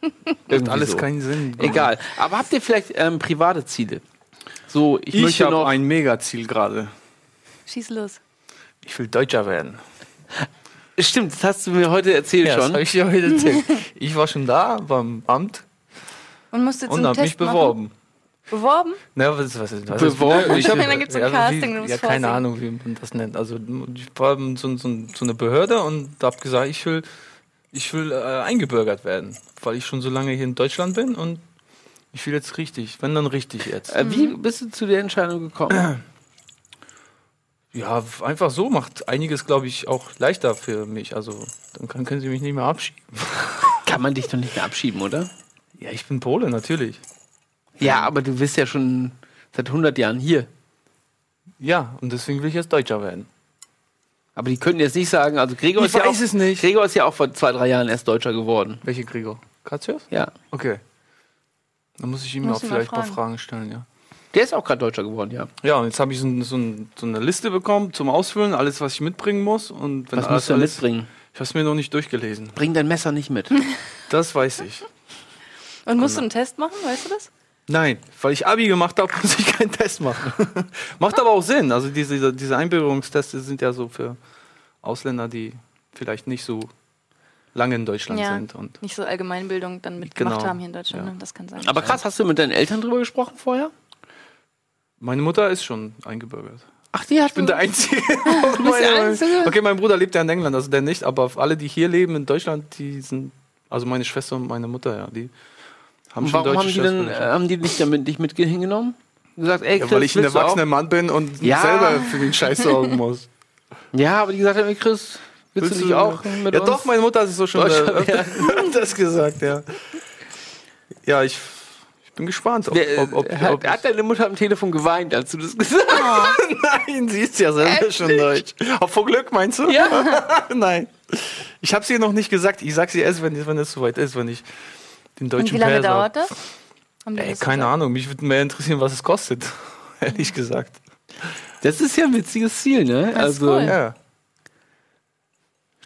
Speaker 1: [LAUGHS]
Speaker 3: Macht alles
Speaker 1: so.
Speaker 3: keinen Sinn.
Speaker 1: Egal. Aber habt ihr vielleicht ähm, private Ziele? So, ich,
Speaker 3: Ich,
Speaker 1: möchte
Speaker 3: habe
Speaker 1: noch.
Speaker 3: ein Megaziel gerade.
Speaker 2: Schieß los.
Speaker 3: Ich will Deutscher werden.
Speaker 1: Stimmt, das hast du mir heute erzählt
Speaker 3: Ja, das
Speaker 1: schon.
Speaker 3: habe ich dir heute erzählt. [LAUGHS] Ich war schon da beim Amt
Speaker 2: Und musst jetzt
Speaker 3: und habe mich
Speaker 2: Test machen?
Speaker 3: beworben.
Speaker 2: Beworben?
Speaker 3: Na, was, was, was, was
Speaker 1: Beworben.
Speaker 3: Ich
Speaker 2: Und
Speaker 3: hab,
Speaker 2: dann gibt's ein
Speaker 3: ja,
Speaker 2: Casting,
Speaker 3: wie,
Speaker 2: du musst
Speaker 3: ja, keine. Ahnung, wie man das nennt. Also ich war so, so, so eine Behörde und hab gesagt, ich will, ich will äh, eingebürgert werden, weil ich schon so lange hier in Deutschland bin und ich will jetzt richtig, wenn dann richtig jetzt.
Speaker 1: Äh, wie bist du zu der Entscheidung gekommen?
Speaker 3: Ja, einfach so macht einiges, glaube ich, auch leichter für mich. Also dann kann, können sie mich nicht mehr abschieben. [LAUGHS]
Speaker 1: Kann man dich doch nicht mehr abschieben, oder?
Speaker 3: Ja, ich bin Pole, natürlich.
Speaker 1: Ja, aber du bist ja schon seit 100 Jahren hier.
Speaker 3: Ja, und deswegen will ich jetzt Deutscher werden.
Speaker 1: Aber die könnten jetzt nicht sagen, also Gregor
Speaker 3: Ich
Speaker 1: ist ja
Speaker 3: weiß
Speaker 1: auch,
Speaker 3: es nicht.
Speaker 1: Gregor ist ja auch vor zwei, drei Jahren erst Deutscher geworden.
Speaker 3: Welche Gregor? Katzius?
Speaker 1: Ja.
Speaker 3: Okay. Dann muss ich ihm
Speaker 2: Muss
Speaker 3: auch vielleicht ein paar
Speaker 2: fragen.
Speaker 3: Stellen, ja.
Speaker 1: Der ist auch gerade Deutscher geworden, ja.
Speaker 3: Ja, und jetzt habe ich so, so, so eine Liste bekommen zum Ausfüllen, alles, was ich mitbringen muss. Und wenn
Speaker 1: Was musst du
Speaker 3: alles,
Speaker 1: mitbringen?
Speaker 3: Ich habe es mir noch nicht durchgelesen.
Speaker 1: Bring dein Messer nicht mit. [LAUGHS]
Speaker 3: Das weiß ich.
Speaker 2: Und musst du einen Test machen, weißt du das?
Speaker 3: Nein, weil ich Abi gemacht habe, [LAUGHS] muss ich keinen Test machen. [LAUGHS] Macht aber auch Sinn. Also diese, diese Einbürgerungstests sind ja so für Ausländer, die vielleicht nicht so lange in Deutschland
Speaker 2: Ja.
Speaker 3: sind. Und
Speaker 2: Nicht so Allgemeinbildung dann mitgemacht
Speaker 3: Genau.
Speaker 2: haben hier in Deutschland.
Speaker 3: Ja.
Speaker 2: ne? Das kann sein.
Speaker 1: Aber krass, hast du mit deinen Eltern drüber gesprochen vorher?
Speaker 3: meine Mutter ist schon eingebürgert.
Speaker 1: Ach, die hat
Speaker 3: Ich bin der Einzige. [LAUGHS]
Speaker 1: du bist der Einzige?
Speaker 3: Okay, mein Bruder lebt ja in England, also der nicht, aber alle, die hier leben in Deutschland, die sind, also meine Schwester und meine Mutter, ja, die haben
Speaker 1: Und
Speaker 3: schon
Speaker 1: warum
Speaker 3: deutsche
Speaker 1: haben die, denn, äh, haben die dich damit nicht mit hingenommen? Gesagt, ey,
Speaker 3: Ja,
Speaker 1: Chris,
Speaker 3: weil ich ein erwachsener Mann bin und
Speaker 1: Ja.
Speaker 3: selber für den Scheiß sorgen muss.
Speaker 1: Ja, aber die gesagt haben, ey, Chris, willst, du nicht auch mit
Speaker 3: Ja,
Speaker 1: uns?
Speaker 3: doch, meine Mutter hat es so schon äh, öfter [LAUGHS] das gesagt, ja. Ja, ich, ich bin gespannt, ob,
Speaker 1: Der,
Speaker 3: ob, ob,
Speaker 1: äh, hat,
Speaker 3: ob
Speaker 1: hat deine Mutter am Telefon geweint, als du das gesagt hast? [LAUGHS]
Speaker 3: Nein, sie ist ja selber schon deutsch. Auch vor Glück, meinst du?
Speaker 1: Ja. [LAUGHS]
Speaker 3: Nein. Ich habe sie noch nicht gesagt. Ich sag sie erst, wenn, wenn es soweit ist, wenn ich den
Speaker 2: Und
Speaker 3: deutschen
Speaker 2: wie lange dauert das?
Speaker 3: Ey,
Speaker 2: das
Speaker 3: keine
Speaker 2: gesagt?
Speaker 3: Ahnung. Mich würde mehr interessieren, was es kostet. Ehrlich gesagt.
Speaker 1: Das ist ja ein witziges Ziel, ne?
Speaker 2: Das ist
Speaker 1: also,
Speaker 2: cool.
Speaker 3: Ja.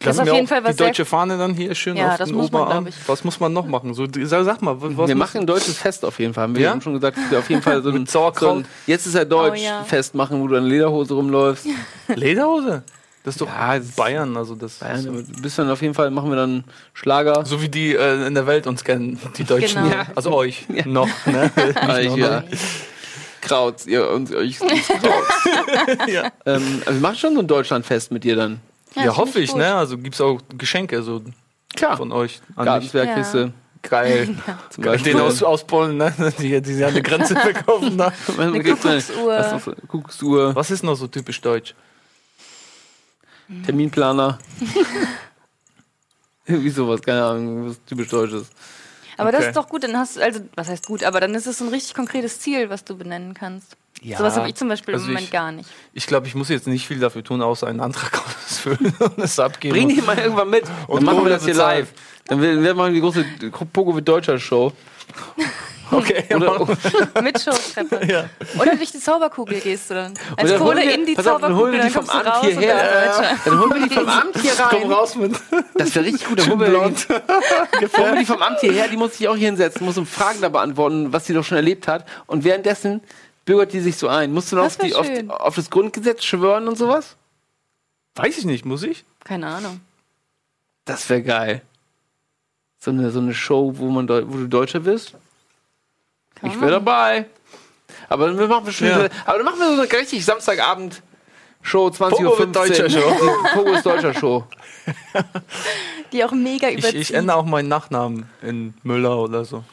Speaker 2: Das ist auf jeden Fall was
Speaker 3: die deutsche Fahne dann hier schön
Speaker 2: Ja,
Speaker 3: auf
Speaker 2: das
Speaker 3: den
Speaker 2: muss man,
Speaker 3: Oberarm.
Speaker 2: ich.
Speaker 3: Was muss man noch machen? So, sag, sag mal, was
Speaker 1: wir
Speaker 3: muss-
Speaker 1: machen ein deutsches Fest auf jeden Fall. Haben wir
Speaker 3: Ja?
Speaker 1: haben schon gesagt, auf jeden Fall so [LAUGHS] ein,
Speaker 3: Mit Sauerkraut?
Speaker 1: so jetzt ist er deutsch
Speaker 2: Oh, ja.
Speaker 1: Fest machen, wo du in Lederhose rumläufst. [LAUGHS]
Speaker 3: Lederhose. Das ist doch
Speaker 1: Ja, das ist-
Speaker 3: Bayern, also das.
Speaker 1: Ja, du bist dann auf jeden Fall machen wir dann Schlager.
Speaker 3: So wie die äh, in der Welt uns kennen, die Deutschen.
Speaker 2: Genau.
Speaker 3: Ja. Also euch. Noch, ne? [LAUGHS]
Speaker 1: Euch, ja.
Speaker 3: ne?
Speaker 1: Kraut, ihr und euch.
Speaker 3: Ja.
Speaker 1: ähm, also wir machen schon so ein Deutschlandfest mit dir dann.
Speaker 3: Ja,
Speaker 2: das
Speaker 3: hoffe ich,
Speaker 2: gut.
Speaker 3: ne? Also gibt's auch Geschenke so
Speaker 1: Klar.
Speaker 3: von euch an.
Speaker 1: Gartenzwergkiste.
Speaker 3: Geil. [LAUGHS]
Speaker 1: Zum Beispiel.
Speaker 3: Den aus, aus Polen, ne? [LAUGHS] Die, die sie an der Grenze [LAUGHS] verkaufen. Ne?
Speaker 1: Eine
Speaker 2: Kuckucksuhr.
Speaker 1: Kuckucksuhr,
Speaker 3: Was ist noch so typisch deutsch?
Speaker 1: Terminplaner. Irgendwie sowas, keine Ahnung, was typisch Deutsches.
Speaker 2: Aber das
Speaker 3: Okay.
Speaker 2: ist doch gut, dann hast du, also, was heißt gut, aber dann ist es so ein richtig konkretes Ziel, was du benennen kannst.
Speaker 1: Ja.
Speaker 2: Sowas habe ich zum Beispiel
Speaker 3: Also
Speaker 2: im Moment
Speaker 3: ich-
Speaker 2: gar nicht.
Speaker 3: Ich glaube, ich muss jetzt nicht viel dafür tun, außer einen Antrag [LAUGHS] ausfüllen und es abgeben.
Speaker 1: Bring die mal irgendwann mit.
Speaker 3: Und
Speaker 1: Dann machen wir das hier
Speaker 3: bezahlen.
Speaker 1: live. Dann wir, wir machen die große Pogo mit Deutscher Show. [LAUGHS]
Speaker 3: Okay,
Speaker 1: Oder,
Speaker 3: oder, [LAUGHS]
Speaker 2: Mit Showtreppe.
Speaker 3: ja.
Speaker 2: Oder durch die Zauberkugel gehst du dann. Als
Speaker 1: dann holen
Speaker 2: Kohle
Speaker 1: wir-
Speaker 2: in die
Speaker 1: pass auf, dann holen wir
Speaker 2: Zauberkugel,
Speaker 1: die
Speaker 2: dann
Speaker 1: vom
Speaker 2: kommst du
Speaker 1: Amt
Speaker 2: raus
Speaker 1: hierher.
Speaker 2: und dann
Speaker 1: holen wir die vom Amt hier
Speaker 3: Komm
Speaker 1: rein.
Speaker 3: raus mit.
Speaker 1: Das wäre richtig gut. Dann holen wir die vom Amt hierher. Die muss sich auch hier hinsetzen, muss um Fragen da beantworten, was sie doch schon erlebt hat. Und währenddessen bürgert die sich so ein. Musst du noch auf, die, auf, auf das Grundgesetz schwören und sowas?
Speaker 3: Weiß ich nicht, muss ich?
Speaker 2: Keine Ahnung.
Speaker 1: Das wäre geil. So eine, so eine Show, wo, man wo du Deutscher wirst.
Speaker 2: Kann
Speaker 1: Ich wäre dabei. Aber dann machen wir schon
Speaker 3: Ja.
Speaker 1: aber dann machen wir so eine richtig Samstagabend Show 20
Speaker 3: Pogo
Speaker 1: Uhr
Speaker 3: mit deutscher Show.
Speaker 1: Die Pogo ist deutscher Show. [LAUGHS]
Speaker 2: Die auch mega
Speaker 3: Ich,
Speaker 2: überziehen.
Speaker 3: ich ändere auch meinen Nachnamen in Müller oder so.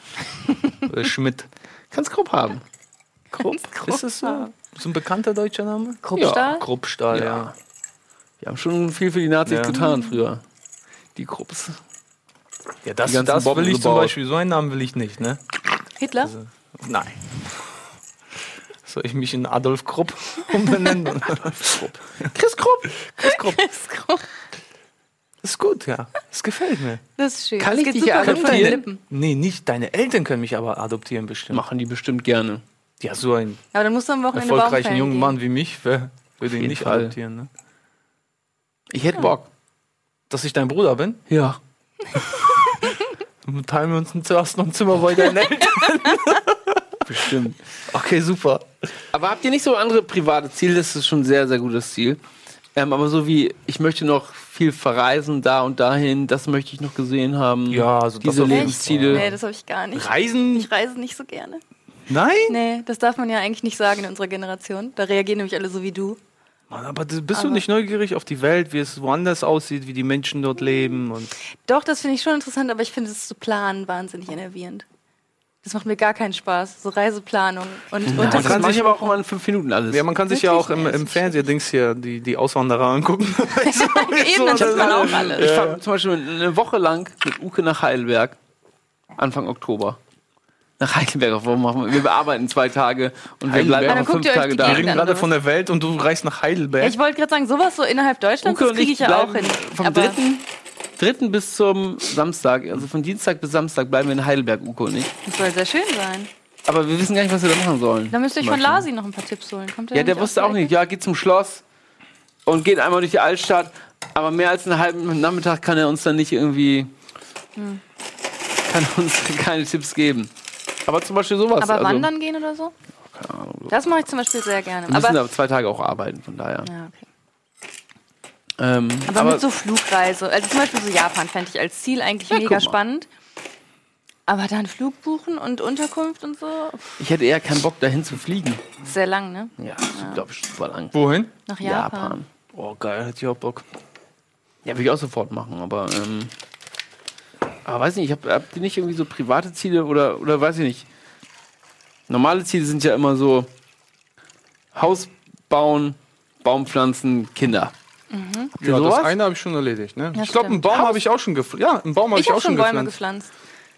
Speaker 3: [LAUGHS] oder Schmidt.
Speaker 1: Kannst grob haben.
Speaker 3: Krupp? Ist das so? So ein bekannter deutscher Name?
Speaker 2: Kruppstahl?
Speaker 3: Kruppstahl, ja.
Speaker 1: Ja. Die haben schon viel für die Nazis
Speaker 3: Ja.
Speaker 1: getan früher. Die Krupps.
Speaker 3: Ja, das, das will ich zum
Speaker 1: gebaut.
Speaker 3: Beispiel, so einen Namen will ich nicht, ne?
Speaker 2: Hitler?
Speaker 3: Also, nein. Soll ich mich in Adolf Krupp [LAUGHS] umbenennen?
Speaker 1: Chris Krupp.
Speaker 3: Chris Krupp.
Speaker 2: Das ist groß.
Speaker 3: Ist gut, ja. Das gefällt mir.
Speaker 2: Das ist schön.
Speaker 1: Kann
Speaker 2: das
Speaker 1: ich dich ja adoptieren?
Speaker 2: Lippen.
Speaker 3: Nee, nicht. Deine Eltern können mich aber adoptieren bestimmt.
Speaker 1: Machen die bestimmt gerne.
Speaker 3: Ja, so einen
Speaker 2: Aber dann musst du am Wochenende
Speaker 3: erfolgreichen jungen
Speaker 2: gehen.
Speaker 3: Mann wie mich, wer würde ihn nicht
Speaker 1: Fall.
Speaker 3: adoptieren, ne?
Speaker 1: Ich hätte Bock.
Speaker 3: Dass ich dein Bruder bin?
Speaker 1: Ja. [LAUGHS]
Speaker 3: Dann teilen wir uns zuerst noch ein Zimmer bei deinen Eltern. [LAUGHS]
Speaker 1: Bestimmt.
Speaker 3: Okay, super.
Speaker 1: Aber habt ihr nicht so andere private Ziele? Das ist schon ein sehr, sehr gutes Ziel. Ähm, aber so wie, ich möchte noch viel verreisen, da und dahin, das möchte ich noch gesehen haben.
Speaker 3: Ja, also
Speaker 1: Diese Lebensziele.
Speaker 2: Nee, das habe ich gar nicht.
Speaker 3: Reisen?
Speaker 2: Ich reise nicht so gerne.
Speaker 3: Nein?
Speaker 2: Nee, das darf man ja eigentlich nicht sagen in unserer Generation. Da reagieren nämlich alle so wie du.
Speaker 3: Mann, aber du- bist du
Speaker 2: Aber-
Speaker 3: nicht neugierig auf die Welt, wie es woanders aussieht, wie die Menschen dort leben? Und
Speaker 2: Doch, das finde ich schon interessant, aber ich finde es zu planen wahnsinnig enervierend. Das macht mir gar keinen Spaß. So Reiseplanung und
Speaker 1: Ja, das
Speaker 2: Unterkunft.
Speaker 1: mache ich aber auch immer in fünf Minuten alles.
Speaker 3: ja, man kann sich ja auch
Speaker 2: Wirklich?
Speaker 3: im, im
Speaker 2: ist
Speaker 3: Fernseher Dings hier die, die Auswanderer angucken. [LAUGHS]
Speaker 2: Eben, [LAUGHS] dann schafft man auch alles.
Speaker 1: Ich fahre zum Beispiel eine Woche lang mit Uke nach Heidelberg. Anfang Oktober. Nach Heidelberg. Warum wir? Wir bearbeiten zwei Tage und wir
Speaker 3: Heidelberg?
Speaker 1: bleiben noch fünf Tage da.
Speaker 3: Wir reden gerade von der Welt und du reist nach Heidelberg.
Speaker 2: Ja, ich wollte gerade sagen, sowas so innerhalb Deutschlands,
Speaker 1: Uke
Speaker 2: das
Speaker 1: und
Speaker 2: kriege
Speaker 1: ich
Speaker 2: ich ja auch hin.
Speaker 1: vom
Speaker 2: Aber
Speaker 1: dritten, dritten bis zum Samstag, also von Dienstag bis Samstag bleiben wir in Heidelberg, Uke und ich.
Speaker 2: das soll sehr schön sein.
Speaker 1: Aber wir wissen gar nicht, was wir da machen sollen.
Speaker 2: Da müsst ihr euch
Speaker 1: Zum
Speaker 2: von. Lasi noch ein paar Tipps holen. Kommt
Speaker 1: Ja, der wusste auch
Speaker 2: der
Speaker 1: nicht. Ja, geht zum Schloss und geht einmal durch die Altstadt. Aber mehr als einen halben Nachmittag kann er uns dann nicht irgendwie.
Speaker 2: Hm.
Speaker 1: Kann uns [LAUGHS] keine Tipps geben. Aber zum Beispiel sowas.
Speaker 2: Aber
Speaker 1: also,
Speaker 2: wandern gehen oder so?
Speaker 1: Keine Ahnung.
Speaker 2: Das mache ich zum Beispiel sehr gerne.
Speaker 1: Wir müssen
Speaker 2: Aber,
Speaker 1: aber zwei Tage auch arbeiten, von daher.
Speaker 2: ja, okay.
Speaker 1: Ähm,
Speaker 2: aber,
Speaker 1: aber
Speaker 2: mit so Flugreise, also zum Beispiel so Japan fände ich als Ziel eigentlich
Speaker 1: Ja,
Speaker 2: mega spannend. Aber dann Flug buchen und Unterkunft und so,
Speaker 1: ich hätte eher keinen Bock, dahin zu fliegen.
Speaker 2: sehr lang, ne?
Speaker 1: Ja, glaube ich, super lang.
Speaker 3: Wohin?
Speaker 2: Nach Japan.
Speaker 3: Oh, geil, hätte ich auch Bock.
Speaker 1: Ja, würde ich auch sofort machen, aber. Ähm, aber weiß nicht, hab, habt ihr nicht irgendwie so private Ziele oder, oder weiß ich nicht? Normale Ziele sind ja immer so Haus bauen, Baum pflanzen, Kinder. Ihr
Speaker 3: Ja, das eine habe ich schon erledigt. Ne?
Speaker 2: Ja,
Speaker 3: ich glaube, einen. Baum habe ich auch schon gepflanzt. Ja, einen Baum habe
Speaker 2: Ich
Speaker 3: ich,
Speaker 2: habe
Speaker 3: auch
Speaker 2: schon Bäume
Speaker 3: gepflanzt.
Speaker 2: gepflanzt.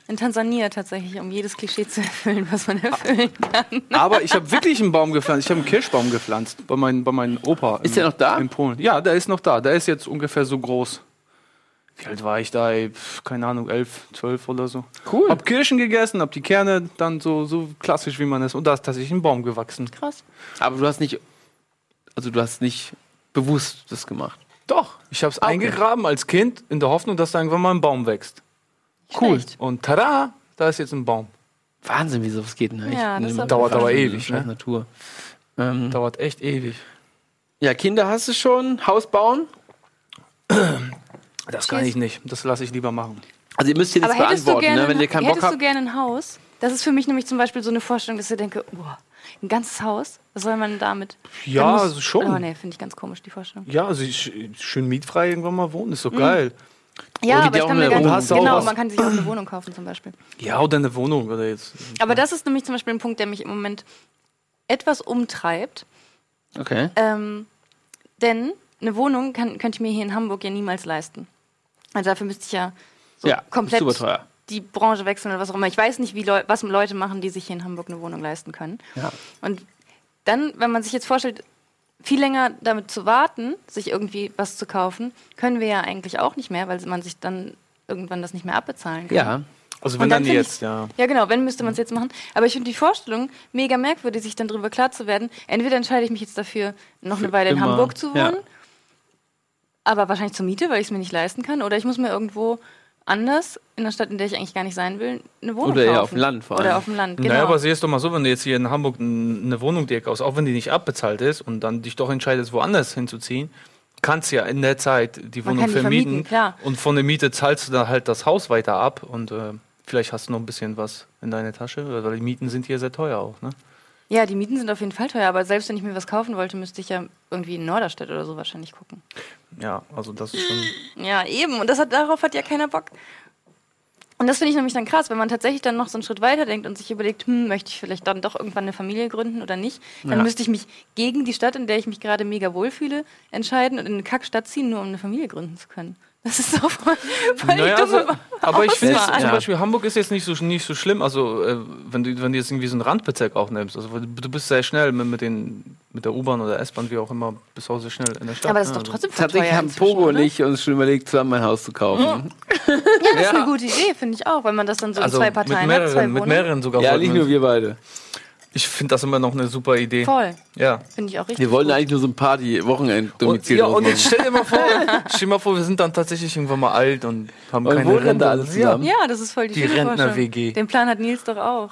Speaker 2: In Tansania tatsächlich, um jedes Klischee zu erfüllen, was man erfüllen kann. [LAUGHS]
Speaker 3: Aber ich habe wirklich einen Baum gepflanzt. Ich habe einen Kirschbaum gepflanzt bei, mein, bei meinem Opa.
Speaker 1: Ist
Speaker 3: in,
Speaker 1: der noch da?
Speaker 3: In Polen. Ja, der ist noch da. Der ist jetzt ungefähr so groß. Wie alt war ich da? Ey? Keine Ahnung, elf, zwölf oder so.
Speaker 1: Cool.
Speaker 3: Hab Kirschen gegessen, hab die Kerne dann so, so klassisch, wie man es. Und da ist tatsächlich ein Baum gewachsen.
Speaker 2: Krass.
Speaker 1: Aber du hast nicht, also du hast nicht bewusst das gemacht.
Speaker 3: Doch, ich habe es
Speaker 1: okay.
Speaker 3: eingegraben als Kind in der Hoffnung, dass da irgendwann mal ein Baum wächst. Cool.
Speaker 2: Schlecht.
Speaker 3: Und tada, da ist jetzt ein Baum.
Speaker 1: Wahnsinn, wie sowas geht. Ne?
Speaker 2: Ja, das
Speaker 3: Dauert aber ewig, ne?
Speaker 1: Natur. Ähm,
Speaker 3: Dauert echt ewig.
Speaker 1: ja, Kinder hast du schon, Haus bauen. [CLEARS THROAT]
Speaker 3: Das kann ich nicht. Das lasse ich lieber machen.
Speaker 1: Also ihr müsst
Speaker 2: hättest du,
Speaker 1: beantworten,
Speaker 2: gerne,
Speaker 1: ne? wenn ihr keinen Bock
Speaker 2: hättest du
Speaker 1: habt.
Speaker 2: gerne ein Haus? Das ist für mich nämlich zum Beispiel so eine Vorstellung, dass ich denke, oh, ein ganzes Haus? Was soll man damit?
Speaker 3: Ja,
Speaker 2: muss-
Speaker 3: also schon.
Speaker 2: Oh nee, finde ich ganz komisch, die Vorstellung.
Speaker 3: Ja, also ich, schön mietfrei irgendwann mal wohnen, ist so geil.
Speaker 2: Ja, aber ich
Speaker 1: auch
Speaker 2: kann mir
Speaker 3: auch
Speaker 2: genau, man kann sich auch eine Wohnung kaufen zum Beispiel.
Speaker 3: Ja, oder eine Wohnung oder jetzt.
Speaker 2: Aber das ist nämlich zum Beispiel ein Punkt, der mich im Moment etwas umtreibt.
Speaker 1: Okay.
Speaker 2: Ähm, denn eine Wohnung kann, könnte ich mir hier in Hamburg ja niemals leisten. Also dafür müsste ich ja so
Speaker 1: Ja,
Speaker 2: komplett die Branche wechseln oder was auch immer. Ich weiß nicht, wie Leu was Leute machen, die sich hier in Hamburg eine Wohnung leisten können.
Speaker 1: Ja.
Speaker 2: Und dann, wenn man sich jetzt vorstellt, viel länger damit zu warten, sich irgendwie was zu kaufen, können wir ja eigentlich auch nicht mehr, weil man sich dann irgendwann das nicht mehr abbezahlen kann.
Speaker 1: Ja.
Speaker 3: Also wenn
Speaker 2: dann
Speaker 3: dann jetzt,
Speaker 2: ich-
Speaker 3: ja.
Speaker 2: Ja, genau, wenn müsste man es jetzt machen. Aber ich finde die Vorstellung mega merkwürdig, sich dann darüber klar zu werden. Entweder entscheide ich mich jetzt dafür, noch eine Weile in
Speaker 1: immer,
Speaker 2: Hamburg zu
Speaker 1: ja.
Speaker 2: Aber wahrscheinlich zur Miete, weil ich es mir nicht leisten kann, oder ich muss mir irgendwo anders in der Stadt, in der ich eigentlich gar nicht sein will, eine Wohnung
Speaker 1: Oder
Speaker 2: kaufen.
Speaker 1: eher auf dem Land vor allem.
Speaker 2: Oder auf dem Land, genau.
Speaker 3: Naja, aber sieh es doch mal so, wenn du jetzt hier in Hamburg eine Wohnung dir kaufst, auch wenn die nicht abbezahlt ist und dann dich doch entscheidest, woanders hinzuziehen, kannst ja in der Zeit die Wohnung
Speaker 2: die
Speaker 3: vermieten,
Speaker 2: vermieten, klar.
Speaker 3: und von der Miete zahlst du dann halt das Haus weiter ab und äh, vielleicht hast du noch ein bisschen was in deiner Tasche, weil die Mieten sind hier sehr teuer auch, ne?
Speaker 2: Ja, die Mieten sind auf jeden Fall teuer, aber selbst wenn ich mir was kaufen wollte, müsste ich ja irgendwie in Norderstedt oder so wahrscheinlich gucken.
Speaker 3: Ja, also das ist schon.
Speaker 2: Ja, eben. Und das hat, darauf hat ja keiner Bock. Und das finde ich nämlich dann krass, wenn man tatsächlich dann noch so einen Schritt weiter denkt und sich überlegt, hm, möchte ich vielleicht dann doch irgendwann eine Familie gründen oder nicht, dann
Speaker 1: Ja.
Speaker 2: müsste ich mich gegen die Stadt, in der ich mich gerade mega wohlfühle, entscheiden und in eine Kackstadt ziehen, nur um eine Familie gründen zu können. Das ist doch voll, voll
Speaker 3: Naja, also, aber ich finde
Speaker 2: Auswahl.
Speaker 3: zum Beispiel Hamburg ist jetzt nicht so nicht so schlimm. Also äh, wenn du wenn du jetzt irgendwie so einen Randbezirk auch nimmst, also du bist sehr schnell mit, mit den mit der U-Bahn oder S-Bahn wie auch immer, bist auch sehr schnell in der Stadt.
Speaker 2: Aber das ist doch trotzdem voll
Speaker 1: Tatsächlich
Speaker 2: teuer
Speaker 1: haben Pogo und
Speaker 2: oder?
Speaker 1: ich uns schon überlegt, zusammen ein Haus zu kaufen.
Speaker 2: Ja, das ist eine gute Idee, finde ich auch, wenn man das dann so
Speaker 3: also
Speaker 2: in zwei
Speaker 3: mit
Speaker 2: Parteien hat,
Speaker 3: mehreren,
Speaker 2: zwei
Speaker 3: mit mehreren sogar.
Speaker 1: Ja, nicht nur wir beide.
Speaker 3: Ich finde das immer noch eine super Idee.
Speaker 2: Voll,
Speaker 3: Ja.
Speaker 2: finde ich auch richtig
Speaker 1: Wir wollten
Speaker 2: gut.
Speaker 1: eigentlich nur so ein
Speaker 3: Und,
Speaker 1: Party-Wochenend-Domizil
Speaker 3: ja, und jetzt stell dir mal vor, [LAUGHS] stell dir mal vor, wir sind dann tatsächlich irgendwann mal alt und haben
Speaker 1: Und
Speaker 3: keine
Speaker 1: da
Speaker 3: Rente.
Speaker 1: alle zusammen?
Speaker 2: Ja, das ist voll die,
Speaker 3: Die. Rentner-WG.
Speaker 2: Den Plan hat Nils doch auch.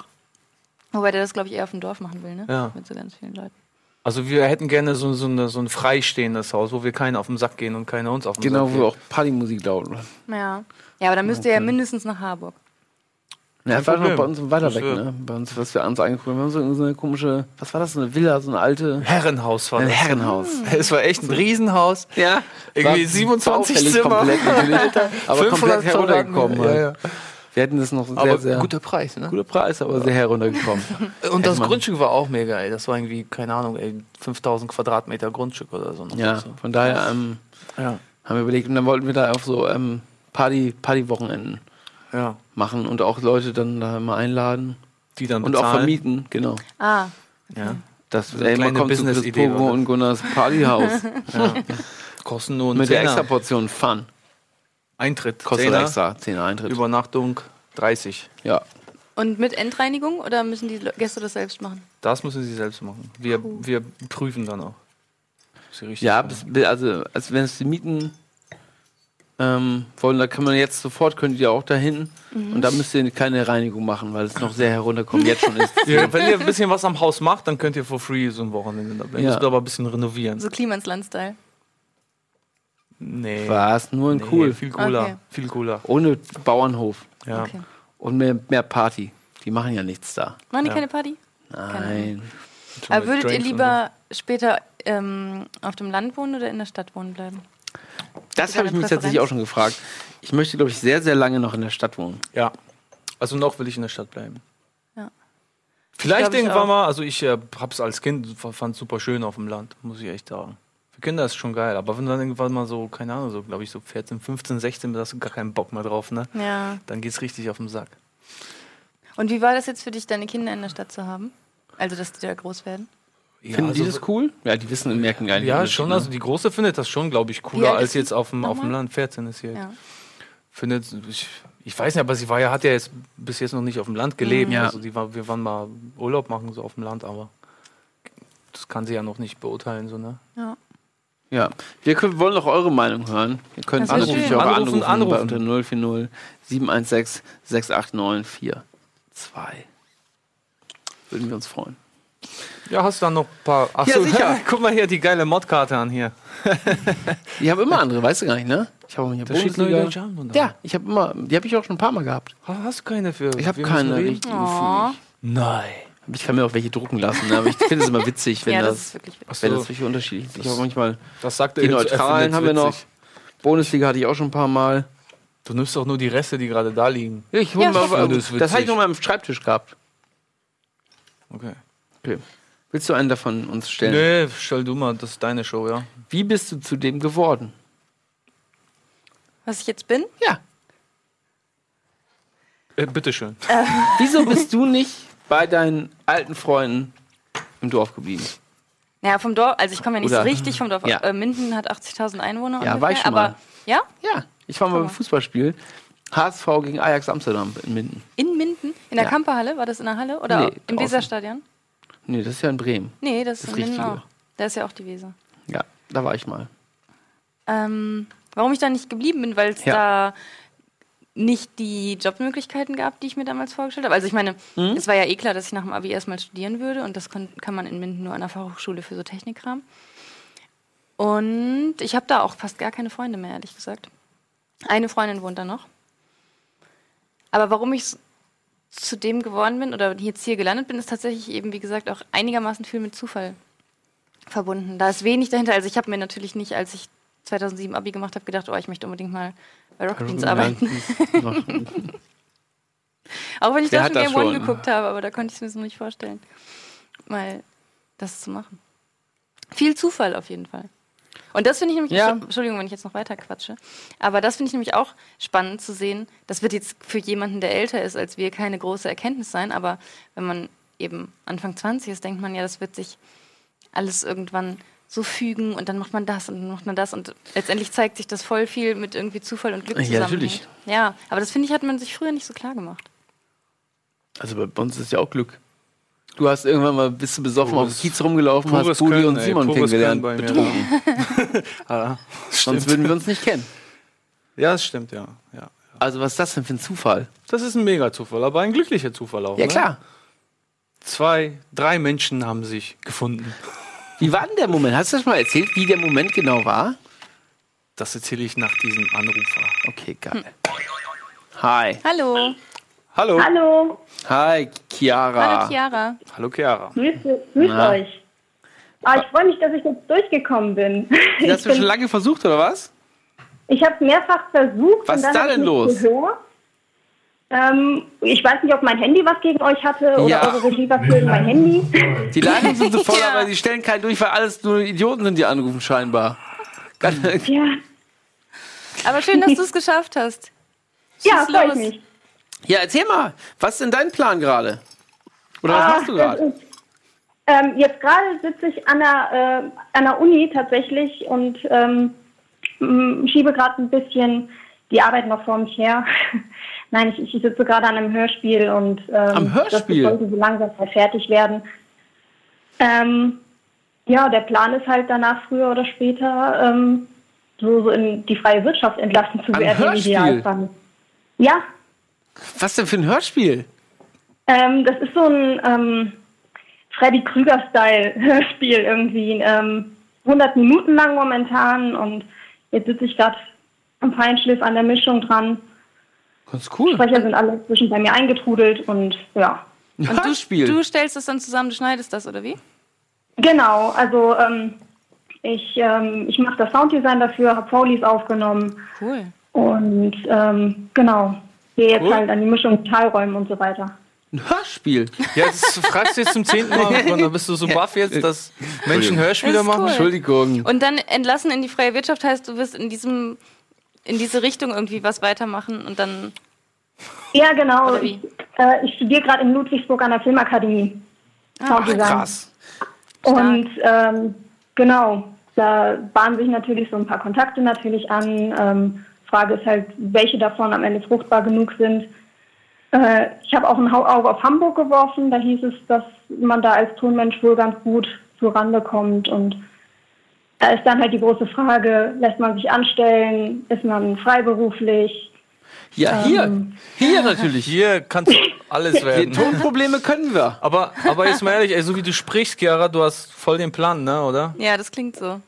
Speaker 2: Wobei der das, glaube ich, eher auf dem Dorf machen will, ne?
Speaker 3: Ja.
Speaker 2: Mit so ganz vielen Leuten.
Speaker 3: Also wir hätten gerne so, so, eine, so ein freistehendes Haus, wo wir keinen auf den Sack gehen und keiner uns auf den
Speaker 1: Genau,
Speaker 3: Sack
Speaker 1: wo
Speaker 3: geht.
Speaker 1: auch Partymusik laut.
Speaker 2: Ja. Ja, aber dann müsst ihr ja mindestens nach Harburg.
Speaker 1: Ja, das war noch bei uns weiter
Speaker 3: Das
Speaker 1: weg, ne? Bei uns, was wir uns angeguckt haben. Wir haben so, eine komische, was war das, so eine Villa, so eine alte,
Speaker 3: Herrenhaus war
Speaker 1: ein
Speaker 3: das.
Speaker 1: Herrenhaus. [LAUGHS]
Speaker 3: Es war echt ein Riesenhaus.
Speaker 1: Ja.
Speaker 3: Irgendwie
Speaker 1: War
Speaker 3: 27
Speaker 1: baufällig
Speaker 3: Zimmer.
Speaker 1: komplett natürlich, [LAUGHS] aber
Speaker 3: 500
Speaker 1: komplett heruntergekommen. Halt.
Speaker 3: Ja, ja.
Speaker 1: Wir hätten das noch sehr,
Speaker 3: Aber
Speaker 1: sehr
Speaker 3: guter Preis, ne?
Speaker 1: guter Preis, aber sehr heruntergekommen. [LAUGHS]
Speaker 3: Und das Grundstück war auch mega, ey. Das war irgendwie, keine Ahnung, ey, 5000 Quadratmeter Grundstück oder so.
Speaker 1: ja,
Speaker 3: So.
Speaker 1: von daher ähm,
Speaker 3: Ja.
Speaker 1: haben wir überlegt und dann wollten wir da auch so ähm, Party, Partywochenenden
Speaker 3: ja.
Speaker 1: machen und auch Leute dann da mal einladen
Speaker 3: Die dann
Speaker 1: und auch
Speaker 3: bezahlen.
Speaker 1: vermieten, genau.
Speaker 2: Ah,
Speaker 3: Ja.
Speaker 1: Das
Speaker 3: So eine
Speaker 1: ey, man
Speaker 3: kleine
Speaker 1: kommt zu Chris
Speaker 3: Business-Idee
Speaker 1: Pogo und Gunnars Partyhaus [LAUGHS]
Speaker 3: ja. Kosten nur
Speaker 1: mit der
Speaker 3: Zehner.
Speaker 1: extra Portion Fun.
Speaker 3: Eintritt.
Speaker 1: Kostet
Speaker 3: Zehner.
Speaker 1: extra 10 Eintritt.
Speaker 3: Übernachtung 30.
Speaker 1: ja.
Speaker 2: und mit Endreinigung oder müssen die Gäste das selbst machen?
Speaker 3: Das müssen sie selbst machen. Wir, wir prüfen dann auch. sie richtig
Speaker 1: Ja, bis, bis- also, also wenn es die Mieten ähm, wollen, da kann man jetzt sofort, könnt ihr auch dahin und da müsst ihr keine Reinigung machen, weil es noch sehr herunterkommt, jetzt schon ist. [LAUGHS]
Speaker 3: Ja, wenn ihr ein bisschen was am Haus macht, dann könnt ihr for free so ein Wochenende da bleiben.
Speaker 1: Ja.
Speaker 3: Müsst ihr aber ein bisschen renovieren.
Speaker 2: So Klimansland-Style.
Speaker 3: Nee.
Speaker 1: Was? Nur ein
Speaker 3: Nee,
Speaker 1: cool.
Speaker 3: Viel cooler.
Speaker 2: Okay.
Speaker 3: Viel cooler.
Speaker 1: Ohne Bauernhof
Speaker 3: Ja.
Speaker 2: Okay.
Speaker 1: und mehr, mehr Party. Die machen ja nichts da.
Speaker 2: Machen die
Speaker 3: Ja.
Speaker 2: keine Party?
Speaker 1: Nein.
Speaker 3: Schon
Speaker 2: Aber würdet ihr lieber später ähm, auf dem Land wohnen oder in der Stadt wohnen bleiben?
Speaker 1: Das habe ich mich tatsächlich auch schon gefragt. Ich möchte, glaube ich, sehr, sehr lange noch in der Stadt wohnen.
Speaker 3: Ja. Also noch will ich in der Stadt bleiben.
Speaker 2: Ja.
Speaker 3: Vielleicht irgendwann mal, also ich äh, hab's als Kind, fand super schön auf dem Land, muss ich echt sagen. Für Kinder ist es schon geil, aber wenn du dann irgendwann mal so, keine Ahnung, so glaube ich so 14, 15, 16, da hast du gar keinen Bock mehr drauf, ne?
Speaker 2: Ja.
Speaker 3: Dann geht's richtig auf den Sack.
Speaker 2: Und wie war das jetzt für dich, deine Kinder in der Stadt zu haben? Also, dass die da groß werden?
Speaker 1: Finden die das cool? Ja, die wissen und merken gar nicht.
Speaker 3: Ja, schon. Also die Große findet das schon, glaube ich, cooler als jetzt auf dem, auf dem? Land. 14 ist hier.
Speaker 2: Ja.
Speaker 3: Findet, ich, ich weiß nicht, aber sie war ja, hat ja jetzt bis jetzt noch nicht auf dem Land gelebt.
Speaker 1: Ja.
Speaker 3: Also die war, wir waren mal Urlaub machen so auf dem Land, aber das kann sie ja noch nicht beurteilen, so, ne?
Speaker 2: ja.
Speaker 1: ne? Ja, wir können, wollen noch eure Meinung hören. Ihr könnt anrufen, auch
Speaker 3: Anrufen,
Speaker 1: anrufen, bei
Speaker 3: anrufen.
Speaker 1: unter 040 716 689 42. Würden wir uns freuen.
Speaker 3: Ja, hast du dann noch ein paar. Ach
Speaker 1: Ja,
Speaker 3: so, [LAUGHS]
Speaker 1: sicher.
Speaker 3: Guck mal hier die geile Modkarte an hier. [LAUGHS]
Speaker 1: Ich habe immer andere, weißt du gar nicht, ne? Ich habe hier
Speaker 3: Da
Speaker 1: Bundesliga. Ja, ich habe immer, die habe ich auch schon ein paar Mal gehabt.
Speaker 3: Ha- Hast du keine für?
Speaker 1: Ich habe keine
Speaker 2: Oh.
Speaker 1: mich.
Speaker 3: Nein.
Speaker 1: Ich kann mir auch welche drucken lassen, ne? aber ich finde es immer witzig, wenn [LAUGHS]
Speaker 2: ja, das
Speaker 1: das,
Speaker 2: ist
Speaker 1: wenn
Speaker 3: so,
Speaker 1: das welche unterschiedlich ist. Ich
Speaker 3: Das-
Speaker 1: habe manchmal
Speaker 3: das sagt
Speaker 1: die Neutralen haben wir noch. Bundesliga hatte ich auch schon ein paar Mal.
Speaker 3: Du nimmst doch nur die Reste, die gerade da liegen.
Speaker 1: Ich hol
Speaker 2: Ja,
Speaker 1: mal,
Speaker 2: das
Speaker 1: das, habe ich noch mal am Schreibtisch gehabt.
Speaker 3: Okay.
Speaker 1: Okay. Willst du einen davon uns stellen?
Speaker 3: Nee, stell du mal, das ist deine Show, ja.
Speaker 1: Wie bist du zu dem geworden?
Speaker 2: Was ich jetzt bin?
Speaker 1: Ja.
Speaker 3: Äh, bitteschön. [LAUGHS]
Speaker 1: Wieso bist du nicht bei deinen alten Freunden im Dorf geblieben?
Speaker 2: Ja, vom Dorf, also ich komme ja nicht
Speaker 1: Oder-
Speaker 2: so richtig vom Dorf.
Speaker 1: Ja.
Speaker 2: Äh, Minden hat 80.000 Einwohner.
Speaker 1: Ja,
Speaker 2: ungefähr,
Speaker 1: war ich schon
Speaker 2: aber,
Speaker 1: mal.
Speaker 2: Ja?
Speaker 1: Ja, ich war mal beim Fußballspiel. HSV gegen Ajax Amsterdam in Minden.
Speaker 2: In Minden? In der
Speaker 1: Ja.
Speaker 2: Kamperhalle? War das in der Halle? Oder
Speaker 1: Nee,
Speaker 2: im. Weserstadion?
Speaker 1: Nee, das ist ja in Bremen.
Speaker 2: Nee, das,
Speaker 1: Das
Speaker 2: ist in Minden
Speaker 1: Richtige.
Speaker 2: auch. Da ist ja auch die Weser.
Speaker 1: Ja, da war ich mal.
Speaker 2: Ähm, warum ich da nicht geblieben bin, weil es
Speaker 1: Ja.
Speaker 2: da nicht die Jobmöglichkeiten gab, die ich mir damals vorgestellt habe. Also ich meine,
Speaker 1: Mhm.
Speaker 2: es war ja eh klar, dass ich nach dem Abi erstmal studieren würde und das kon- kann man in Minden nur an der Fachhochschule für so Technikkram. Und ich habe da auch fast gar keine Freunde mehr, ehrlich gesagt. Eine Freundin wohnt da noch. Aber warum ich zu dem geworden bin oder jetzt hier gelandet bin, ist tatsächlich eben, wie gesagt, auch einigermaßen viel mit Zufall verbunden. Da ist wenig dahinter. Also ich habe mir natürlich nicht, als ich 2007 Abi gemacht habe, gedacht, oh, ich möchte unbedingt mal bei Rocket Beans arbeiten. [LAUGHS] Auch wenn ich da schon Game One geguckt habe, aber da konnte ich es mir so nicht vorstellen, mal das zu machen. Viel Zufall auf jeden Fall. Und das finde ich nämlich,
Speaker 1: Ja.
Speaker 2: Entschuldigung, wenn ich jetzt noch weiter quatsche, aber das finde ich nämlich auch spannend zu sehen. Das wird jetzt für jemanden, der älter ist als wir, keine große Erkenntnis sein, aber wenn man eben Anfang 20 ist, denkt man ja, das wird sich alles irgendwann so fügen und dann macht man das und dann macht man das und letztendlich zeigt sich das voll viel mit irgendwie Zufall und Glück
Speaker 1: Ja,
Speaker 2: zusammen.
Speaker 1: natürlich.
Speaker 2: Ja, aber das finde ich, hat man sich früher nicht so klar gemacht.
Speaker 1: Also bei uns ist ja auch Glück. Du hast irgendwann mal bist du besoffen auf dem
Speaker 3: Pures-
Speaker 1: Kiez rumgelaufen, hast
Speaker 3: pures
Speaker 1: Budi
Speaker 3: Können,
Speaker 1: und
Speaker 3: ey,
Speaker 1: Simon
Speaker 3: pures
Speaker 1: kennengelernt. Betrunken.
Speaker 3: Ah, [LAUGHS]
Speaker 1: Sonst würden wir uns nicht kennen.
Speaker 3: Ja, das stimmt, ja. ja.
Speaker 1: Also was ist das denn für ein Zufall?
Speaker 3: Das ist ein Mega-Zufall, aber ein glücklicher Zufall auch.
Speaker 1: Ja
Speaker 3: ne?
Speaker 1: klar.
Speaker 3: Zwei, drei Menschen haben sich gefunden.
Speaker 1: Wie war denn der Moment? Hast du das mal erzählt, wie der Moment genau war?
Speaker 3: Das erzähle ich nach diesem Anrufer.
Speaker 1: Okay, geil. Hi.
Speaker 2: Hallo.
Speaker 1: Hallo.
Speaker 5: Hallo,
Speaker 1: Hi, Chiara.
Speaker 2: Hallo Chiara.
Speaker 3: Hallo Chiara.
Speaker 5: grüß, grüß
Speaker 1: Na.
Speaker 5: euch. Ah, ich freue mich, dass ich jetzt durchgekommen bin. Ich,
Speaker 1: hast du schon lange versucht, oder was?
Speaker 5: ich habe es mehrfach versucht.
Speaker 1: Was
Speaker 5: und dann
Speaker 1: ist da denn los?
Speaker 5: Ähm, ich weiß nicht, ob mein Handy was gegen euch hatte oder
Speaker 1: Ja.
Speaker 5: eure Regie was gegen mein Handy. [LAUGHS]
Speaker 1: Die Leitungen sind so voll,
Speaker 2: Ja.
Speaker 1: aber die stellen keinen durch, weil alles nur Idioten sind, die anrufen scheinbar. Ganz-
Speaker 5: Ja, [LAUGHS]
Speaker 2: Aber schön, dass du es geschafft hast.
Speaker 5: ja
Speaker 2: Schieß
Speaker 5: freue ich mich.
Speaker 1: Ja, erzähl mal, was ist denn dein Plan gerade? Oder was
Speaker 5: Ah,
Speaker 1: machst du gerade?
Speaker 5: Ähm, jetzt gerade sitze ich an der, äh, an der Uni tatsächlich und ähm, schiebe gerade ein bisschen die Arbeit noch vor mich her. [LAUGHS] Nein, ich, ich sitze gerade an einem Hörspiel und ähm,
Speaker 1: Am Hörspiel?
Speaker 5: das sollte so langsam mal fertig werden. Ähm, ja, der Plan ist halt danach früher oder später ähm, so, so in die freie Wirtschaft entlassen zu werden. im? Idealfall. Ja,
Speaker 1: Was denn für ein Hörspiel?
Speaker 5: Ähm, das ist so ein ähm, Freddy Krüger-Style-Hörspiel [LAUGHS] irgendwie. Ähm, 100 Minuten lang momentan und jetzt sitze ich gerade am Feinschliff an der Mischung dran.
Speaker 1: Ganz cool.
Speaker 5: Sprecher sind alle zwischen bei mir eingetrudelt und ja.
Speaker 2: Und du, du stellst es dann zusammen, du schneidest das, oder wie?
Speaker 5: Genau, also ähm, ich, ähm, ich mache das Sounddesign dafür, habe Folies aufgenommen
Speaker 2: Cool.
Speaker 5: und ähm, genau, gehe jetzt
Speaker 1: Cool.
Speaker 5: halt an die Mischung Teilräumen und so weiter.
Speaker 1: Ein Hörspiel.
Speaker 3: Ja, das fragst du jetzt zum zehnten Mal und dann bist du so baff jetzt, dass Menschen Hörspiele
Speaker 2: Das
Speaker 3: machen.
Speaker 2: cool.
Speaker 1: Entschuldigung.
Speaker 2: Und dann entlassen in die freie Wirtschaft heißt, du wirst in diesem in diese Richtung irgendwie was weitermachen und dann
Speaker 5: Ja, genau. Ich, äh, ich studiere gerade in Ludwigsburg an der Filmakademie. Sounddesign.
Speaker 1: Krass.
Speaker 5: Und ähm, genau, da bahnen sich natürlich so ein paar Kontakte natürlich an. Ähm, Frage ist halt, welche davon am Ende fruchtbar genug sind. Äh, ich habe auch ein Auge auf Hamburg geworfen. Da hieß es, dass man da als Tonmensch wohl ganz gut zurande kommt. Und da ist dann halt die große Frage, lässt man sich anstellen? Ist man freiberuflich?
Speaker 1: Ja, hier. Hier natürlich.
Speaker 3: Hier kannst du alles
Speaker 1: Die
Speaker 3: werden.
Speaker 1: Tonprobleme können wir.
Speaker 3: Aber, aber jetzt mal ehrlich, ey, so wie du sprichst, Chiara, du hast voll den Plan, ne, oder?
Speaker 2: ja, das klingt so.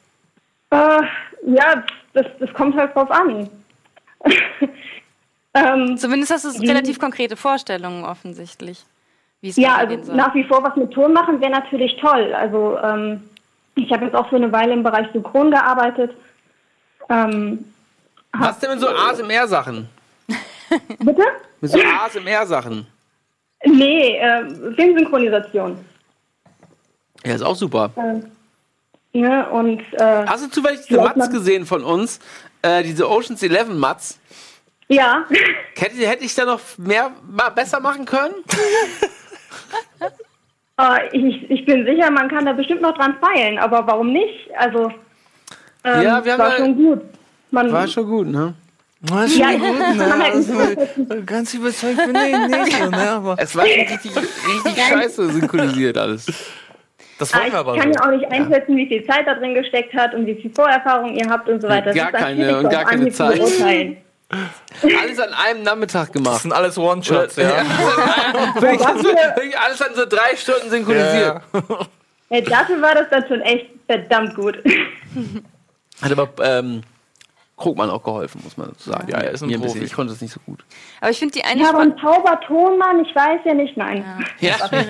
Speaker 5: Äh, ja, das, das kommt halt drauf an. [LAUGHS] ähm,
Speaker 2: Zumindest hast du relativ konkrete Vorstellungen offensichtlich, wie es
Speaker 5: ja, also
Speaker 2: soll.
Speaker 5: nach wie vor was mit Ton machen wäre natürlich toll. Also ähm, ich habe jetzt auch für eine Weile im Bereich Synchron gearbeitet. Ähm,
Speaker 1: Was denn mit so ASMR-Sachen? [LAUGHS]
Speaker 5: bitte?
Speaker 1: Mit so ASMR-Sachen.
Speaker 5: Nee, äh, Filmsynchronisation.
Speaker 1: Ja, ist auch super.
Speaker 5: Ähm, ja, und äh,
Speaker 1: Hast du zufällig diese Mats gesehen von uns? Äh, diese Oceans 11 Mats?
Speaker 5: ja,
Speaker 1: Hätte, hätte ich da noch mehr mal besser machen können? [LAUGHS]
Speaker 5: äh, ich, ich bin sicher, man kann da bestimmt noch dran feilen, aber warum nicht? Also ähm,
Speaker 1: Ja, wir haben
Speaker 5: war
Speaker 1: ja-
Speaker 5: schon gut. Man,
Speaker 1: War schon gut, ne?
Speaker 5: Ja,
Speaker 3: schon
Speaker 5: ich-
Speaker 3: gut, ne? [LAUGHS] Also, ganz überzeugt bin ich nicht, so, ne? Aber
Speaker 1: Es war schon richtig, richtig [LAUGHS] scheiße synchronisiert alles.
Speaker 3: Das
Speaker 5: Ah,
Speaker 3: wollen
Speaker 5: ich
Speaker 3: wir aber
Speaker 5: kann
Speaker 3: so.
Speaker 5: ja auch nicht einschätzen, wie viel Zeit da drin gesteckt hat und wie viel Vorerfahrung ihr habt und so weiter. Das
Speaker 1: Gar keine und
Speaker 5: so
Speaker 1: gar keine Zeit. [LAUGHS] Alles an einem Nachmittag
Speaker 3: Das
Speaker 1: gemacht.
Speaker 3: sind alles One-Shots, ja. [LAUGHS]
Speaker 1: Das [LAUGHS] wird wirklich alles an so drei Stunden synchronisiert.
Speaker 3: ja.
Speaker 5: Ja, dafür war das dann schon echt verdammt gut.
Speaker 1: Hat aber ähm, Krugmann auch geholfen, muss man dazu sagen.
Speaker 3: Ja, er ist ein
Speaker 1: Mir bisschen.
Speaker 3: Profi.
Speaker 1: Ich konnte es nicht so gut.
Speaker 2: Aber ich finde die eine
Speaker 5: Ja, aber ein Zaubertonmann, ich weiß ja nicht, nein.
Speaker 1: Ja, [LAUGHS]
Speaker 2: Aber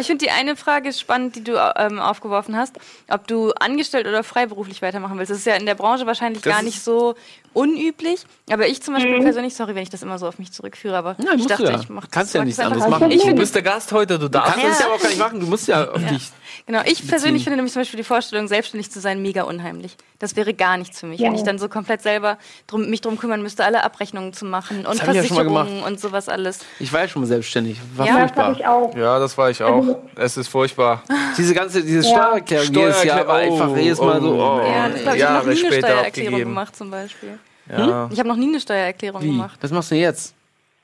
Speaker 2: ich finde die eine Frage spannend, die du ähm, aufgeworfen hast, ob du angestellt oder freiberuflich weitermachen willst. Das ist ja in der Branche wahrscheinlich
Speaker 3: Das
Speaker 2: gar nicht so unüblich. Aber ich zum Beispiel persönlich, sorry, wenn ich das immer so auf mich zurückführe, aber
Speaker 1: Nein,
Speaker 2: ich dachte,
Speaker 1: ja.
Speaker 2: ich mach
Speaker 1: Kannst ja
Speaker 2: mag
Speaker 1: nichts
Speaker 2: das
Speaker 1: anderes machen.
Speaker 2: Ich
Speaker 3: Du bist der Gast heute, du darfst
Speaker 1: Kannst du es
Speaker 2: Ja.
Speaker 1: ja auch gar nicht machen. Du musst ja auf dich.
Speaker 2: genau, ich persönlich
Speaker 1: beziehen.
Speaker 2: finde nämlich zum Beispiel die Vorstellung, selbstständig zu sein, mega unheimlich. Das wäre gar nichts für mich,
Speaker 5: Ja.
Speaker 2: wenn ich dann so komplett selber drum, mich drum kümmern müsste, alle Abrechnungen zu machen und
Speaker 1: ja
Speaker 2: Versicherungen und sowas alles.
Speaker 1: Ich war ja schon mal selbstständig. War
Speaker 2: Ja,
Speaker 5: Das habe
Speaker 1: furchtbar.
Speaker 5: ich auch.
Speaker 3: Ja, das war ich auch. Es ist furchtbar.
Speaker 1: Diese ganze, diese
Speaker 5: Ja.
Speaker 1: Steuererklärung jedes Jahr war einfach jedes Mal so.
Speaker 3: oh,
Speaker 1: Oh.
Speaker 2: Ja, das glaube ich, habe noch nie eine Steuererklärung gemacht zum Beispiel.
Speaker 3: Ja.
Speaker 2: Ich habe noch nie eine Steuererklärung
Speaker 1: Wie?
Speaker 2: gemacht.
Speaker 1: Was machst du jetzt?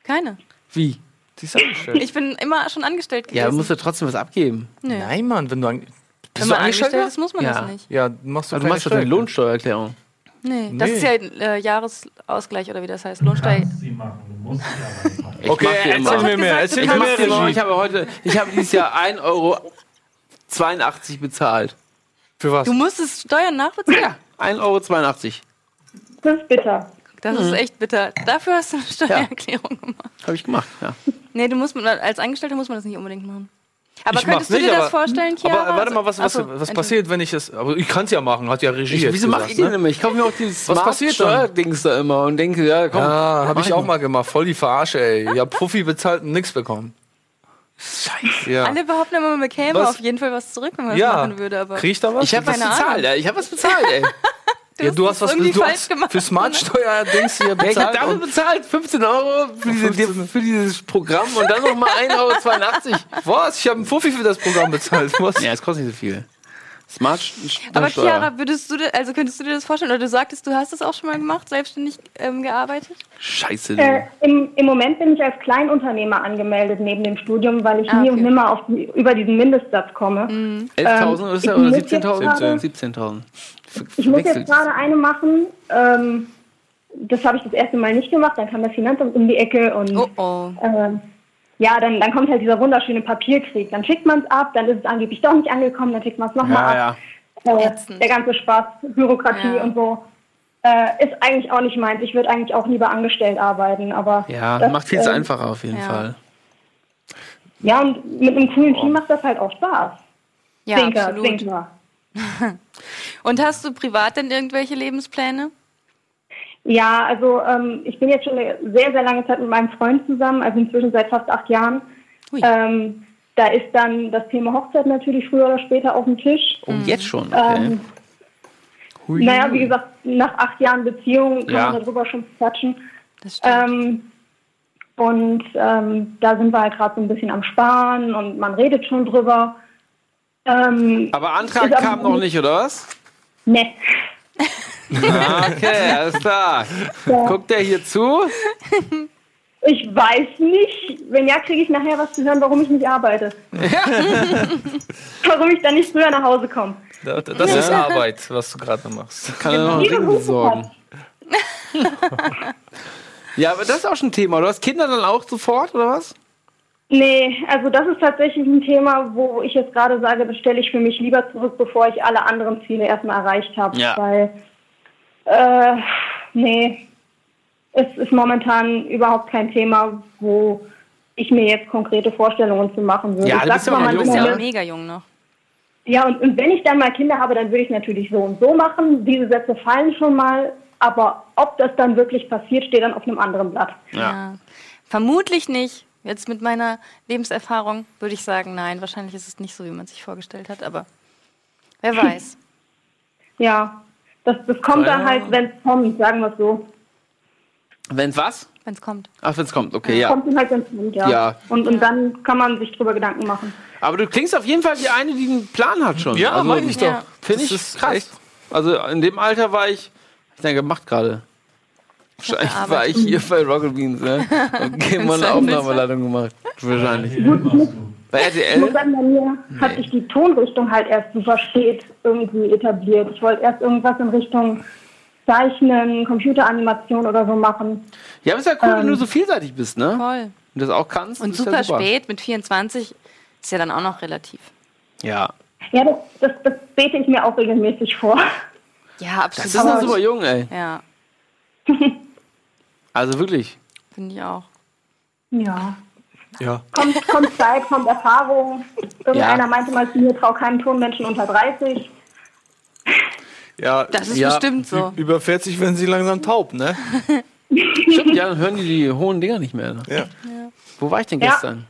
Speaker 2: Keine.
Speaker 1: Wie?
Speaker 3: Die ist angestellt.
Speaker 2: Ich bin immer schon angestellt gewesen.
Speaker 1: Ja, du musst ja trotzdem was abgeben.
Speaker 2: Nö.
Speaker 3: Nein, Mann, wenn du an
Speaker 2: Wenn
Speaker 3: bist du
Speaker 2: man angestellt
Speaker 3: angestellt
Speaker 2: ist, muss man
Speaker 1: Ja.
Speaker 2: das nicht.
Speaker 3: Ja, machst du
Speaker 1: Aber du machst doch eine
Speaker 3: Steuer.
Speaker 1: Lohnsteuererklärung.
Speaker 2: Nee, das
Speaker 3: Nee.
Speaker 2: ist ja äh, Jahresausgleich oder wie das heißt. Lohnsteuer.
Speaker 6: sie machen, du musst sie aber nicht
Speaker 3: Okay, erzähl mir mehr.
Speaker 2: gesagt,
Speaker 3: Erzähl
Speaker 1: Ich,
Speaker 3: mir mehr. Regie.
Speaker 1: ich habe heute, ich habe dieses Jahr 1,82 Euro bezahlt.
Speaker 3: Für was?
Speaker 2: Du musst es Steuern nachbezahlen?
Speaker 1: Ja, 1,82 Euro.
Speaker 5: Das ist bitter.
Speaker 2: Das ist echt bitter. Dafür hast du eine Steuererklärung gemacht.
Speaker 1: Habe ich gemacht, ja.
Speaker 2: Nee, du musst, als Angestellter muss man das nicht unbedingt machen. Aber
Speaker 3: Ich
Speaker 2: könntest du
Speaker 3: nicht,
Speaker 2: dir das vorstellen, Chiara?
Speaker 3: Aber warte mal, was, was,
Speaker 2: Achso,
Speaker 3: was passiert, wenn ich es. Aber ich kann es ja machen, hat ja Regie
Speaker 1: Ich, wieso mache ich die
Speaker 3: ne?
Speaker 1: nämlich? Ich kaufe mir auch dieses
Speaker 3: Was passiert dann?
Speaker 1: Steuerdings da immer und denke, ja, komm.
Speaker 3: Ja, habe
Speaker 1: mach
Speaker 3: ich auch mal gemacht. Voll die Verarsche, ey. Ich hab Puffi bezahlt und nichts bekommen. Scheiße. Ja.
Speaker 2: Alle behaupten immer, man bekäme
Speaker 3: Was?
Speaker 2: auf jeden Fall was zurück, wenn man
Speaker 3: ja.
Speaker 2: das machen würde. Aber
Speaker 3: Krieg ich da was?
Speaker 1: Ich habe was bezahlt,
Speaker 2: Ahnung.
Speaker 1: ja. Ich habe was bezahlt, ey. [LAUGHS]
Speaker 3: ja, du hast was
Speaker 2: irgendwie
Speaker 3: du
Speaker 2: falsch
Speaker 3: hast
Speaker 2: gemacht.
Speaker 3: für Smart-Steuer-Dings hier [LAUGHS]
Speaker 1: Ja, ich habe
Speaker 3: bezahlt.
Speaker 1: dafür
Speaker 3: und-
Speaker 1: bezahlt 15 Euro für, diese, für dieses Programm und dann nochmal 1,82 Euro.
Speaker 3: Was? Ich habe einen Fuffi für das Programm bezahlt. Was?
Speaker 1: Ja, es kostet nicht so viel. Smart
Speaker 2: Aber. Chiara, würdest du, also könntest du dir das vorstellen? Oder du sagtest, du hast es auch schon mal gemacht, selbstständig ähm, gearbeitet?
Speaker 1: Scheiße.
Speaker 5: Äh, im, Im Moment bin ich als Kleinunternehmer angemeldet neben dem Studium, weil ich
Speaker 2: Ah,
Speaker 5: nie
Speaker 2: okay.
Speaker 5: und nimmer auf über diesen Mindestsatz komme.
Speaker 1: 11.000 oder, ist der,
Speaker 5: ich
Speaker 1: oder
Speaker 5: muss jetzt
Speaker 1: 17.000?
Speaker 5: gerade-
Speaker 1: 17.000.
Speaker 5: Ich muss jetzt gerade eine machen. Ähm, das habe ich das erste Mal nicht gemacht. Dann kam das Finanzamt um die Ecke und
Speaker 2: Oh oh.
Speaker 5: ähm, ja, dann, dann kommt halt dieser wunderschöne Papierkrieg. Dann schickt man es ab, dann ist es angeblich doch nicht angekommen, dann schickt man es nochmal
Speaker 1: Ja,
Speaker 5: ab.
Speaker 1: ja.
Speaker 5: Äh, der ganze Spaß, Bürokratie
Speaker 2: Ja.
Speaker 5: und so. Äh, ist eigentlich auch nicht meins. Ich würde eigentlich auch lieber angestellt arbeiten, aber
Speaker 1: Ja,
Speaker 5: das,
Speaker 1: macht viel
Speaker 5: ähm,
Speaker 1: einfacher auf jeden
Speaker 2: ja.
Speaker 1: Fall.
Speaker 5: Ja, und mit einem coolen Team macht das halt auch Spaß.
Speaker 2: Ja,
Speaker 5: Zwinker,
Speaker 2: absolut.
Speaker 5: zwinker. [LAUGHS]
Speaker 2: Und hast du privat denn irgendwelche Lebenspläne?
Speaker 5: Ja, also ähm, ich bin jetzt schon eine sehr, sehr lange Zeit mit meinem Freund zusammen, also inzwischen seit fast acht Jahren. Ähm, da ist dann das Thema Hochzeit natürlich früher oder später auf dem Tisch.
Speaker 1: Oh, jetzt schon, okay.
Speaker 5: Ähm,
Speaker 1: Hui.
Speaker 5: naja, wie gesagt, nach acht Jahren Beziehung kann
Speaker 1: Ja.
Speaker 5: man darüber schon quatschen.
Speaker 2: Das stimmt.
Speaker 5: Ähm, und ähm, da sind wir halt gerade so ein bisschen am Sparen und man redet schon drüber. Ähm,
Speaker 1: Aber Antrag kam noch
Speaker 5: nicht-
Speaker 1: nicht, oder was?
Speaker 5: ne. [LAUGHS]
Speaker 1: Ah, Okay, alles klar. Guckt der hier zu?
Speaker 5: Ich weiß nicht. Wenn ja, kriege ich nachher was zu hören, warum ich nicht arbeite. [LAUGHS] warum ich dann nicht früher nach Hause komme.
Speaker 3: Das, das ist Arbeit, was du gerade machst.
Speaker 1: Kann er noch einen Ring besorgen? Ja, aber das ist auch schon ein Thema. Du hast Kinder dann auch sofort, oder was?
Speaker 5: Nee, also das ist tatsächlich ein Thema, wo ich jetzt gerade sage, das stelle ich für mich lieber zurück, bevor ich alle anderen Ziele erstmal erreicht habe.
Speaker 1: Ja.
Speaker 5: Weil, äh, nee, es ist momentan überhaupt kein Thema, wo ich mir jetzt konkrete Vorstellungen zu machen würde.
Speaker 1: Ja, du bist ja
Speaker 5: mal,
Speaker 2: Du bist ja
Speaker 1: Ja.
Speaker 2: auch mega jung noch.
Speaker 5: Ja, und, und wenn ich dann mal Kinder habe, dann würde ich natürlich so und so machen. Diese Sätze fallen schon mal, aber ob das dann wirklich passiert, steht dann auf einem anderen Blatt.
Speaker 2: Ja. Vermutlich nicht. Jetzt mit meiner Lebenserfahrung würde ich sagen, nein, wahrscheinlich ist es nicht so, wie man sich vorgestellt hat, aber wer [LAUGHS] weiß.
Speaker 5: Ja, das, das kommt dann
Speaker 3: Ja.
Speaker 5: halt, wenn es kommt, sagen wir es so.
Speaker 1: Wenn's was?
Speaker 2: Wenn es kommt.
Speaker 1: Ach, wenn's kommt, okay, ja.
Speaker 5: Kommt dann halt, wenn es kommt, ja.
Speaker 1: Ja.
Speaker 5: Und, und dann kann man sich drüber Gedanken machen.
Speaker 1: Aber du klingst auf jeden Fall wie eine, die einen Plan hat schon.
Speaker 3: Ja,
Speaker 1: also,
Speaker 3: meine ich doch.
Speaker 2: Ja.
Speaker 1: Finde
Speaker 3: Das
Speaker 1: ich
Speaker 3: ist
Speaker 1: krass.
Speaker 3: echt-
Speaker 1: Also in dem Alter war ich, ich denke, gemacht gerade. Wahrscheinlich war ich hier bei Rocket Beans, ne? Und Game mal eine. Aufnahmeleitung gemacht. Wahrscheinlich. Bei
Speaker 5: Ich muss
Speaker 1: RTL?
Speaker 5: sagen, bei mir hat sich die Tonrichtung halt erst super spät irgendwie etabliert. Ich wollte erst irgendwas in Richtung Zeichnen, Computeranimation oder so machen.
Speaker 1: Ja, aber ist ja cool, wenn du so vielseitig bist, ne?
Speaker 2: Voll.
Speaker 1: Und das auch kannst.
Speaker 2: Und super
Speaker 1: ja
Speaker 2: spät mit 24 ist ja dann auch noch relativ.
Speaker 1: Ja.
Speaker 5: Ja, das, das, das bete ich mir auch regelmäßig vor.
Speaker 2: Ja,
Speaker 1: Das
Speaker 2: absolut.
Speaker 1: ist noch super jung, ey.
Speaker 2: Ja,
Speaker 1: Also wirklich.
Speaker 2: finde ich auch.
Speaker 5: Ja.
Speaker 3: Ja.
Speaker 5: Kommt, kommt Zeit, kommt Erfahrung. Irgendeiner
Speaker 1: Ja.
Speaker 5: meinte mal zu mir, trau keinem Tonmenschen unter 30.
Speaker 3: ja.
Speaker 2: Das ist
Speaker 3: ja,
Speaker 2: bestimmt so.
Speaker 3: Über 40 werden sie langsam taub, ne? [LAUGHS]
Speaker 1: Stimmt, ja, dann hören die die hohen Dinger nicht mehr. Ne?
Speaker 3: Ja.
Speaker 1: Wo war ich denn
Speaker 5: Ja.
Speaker 1: gestern?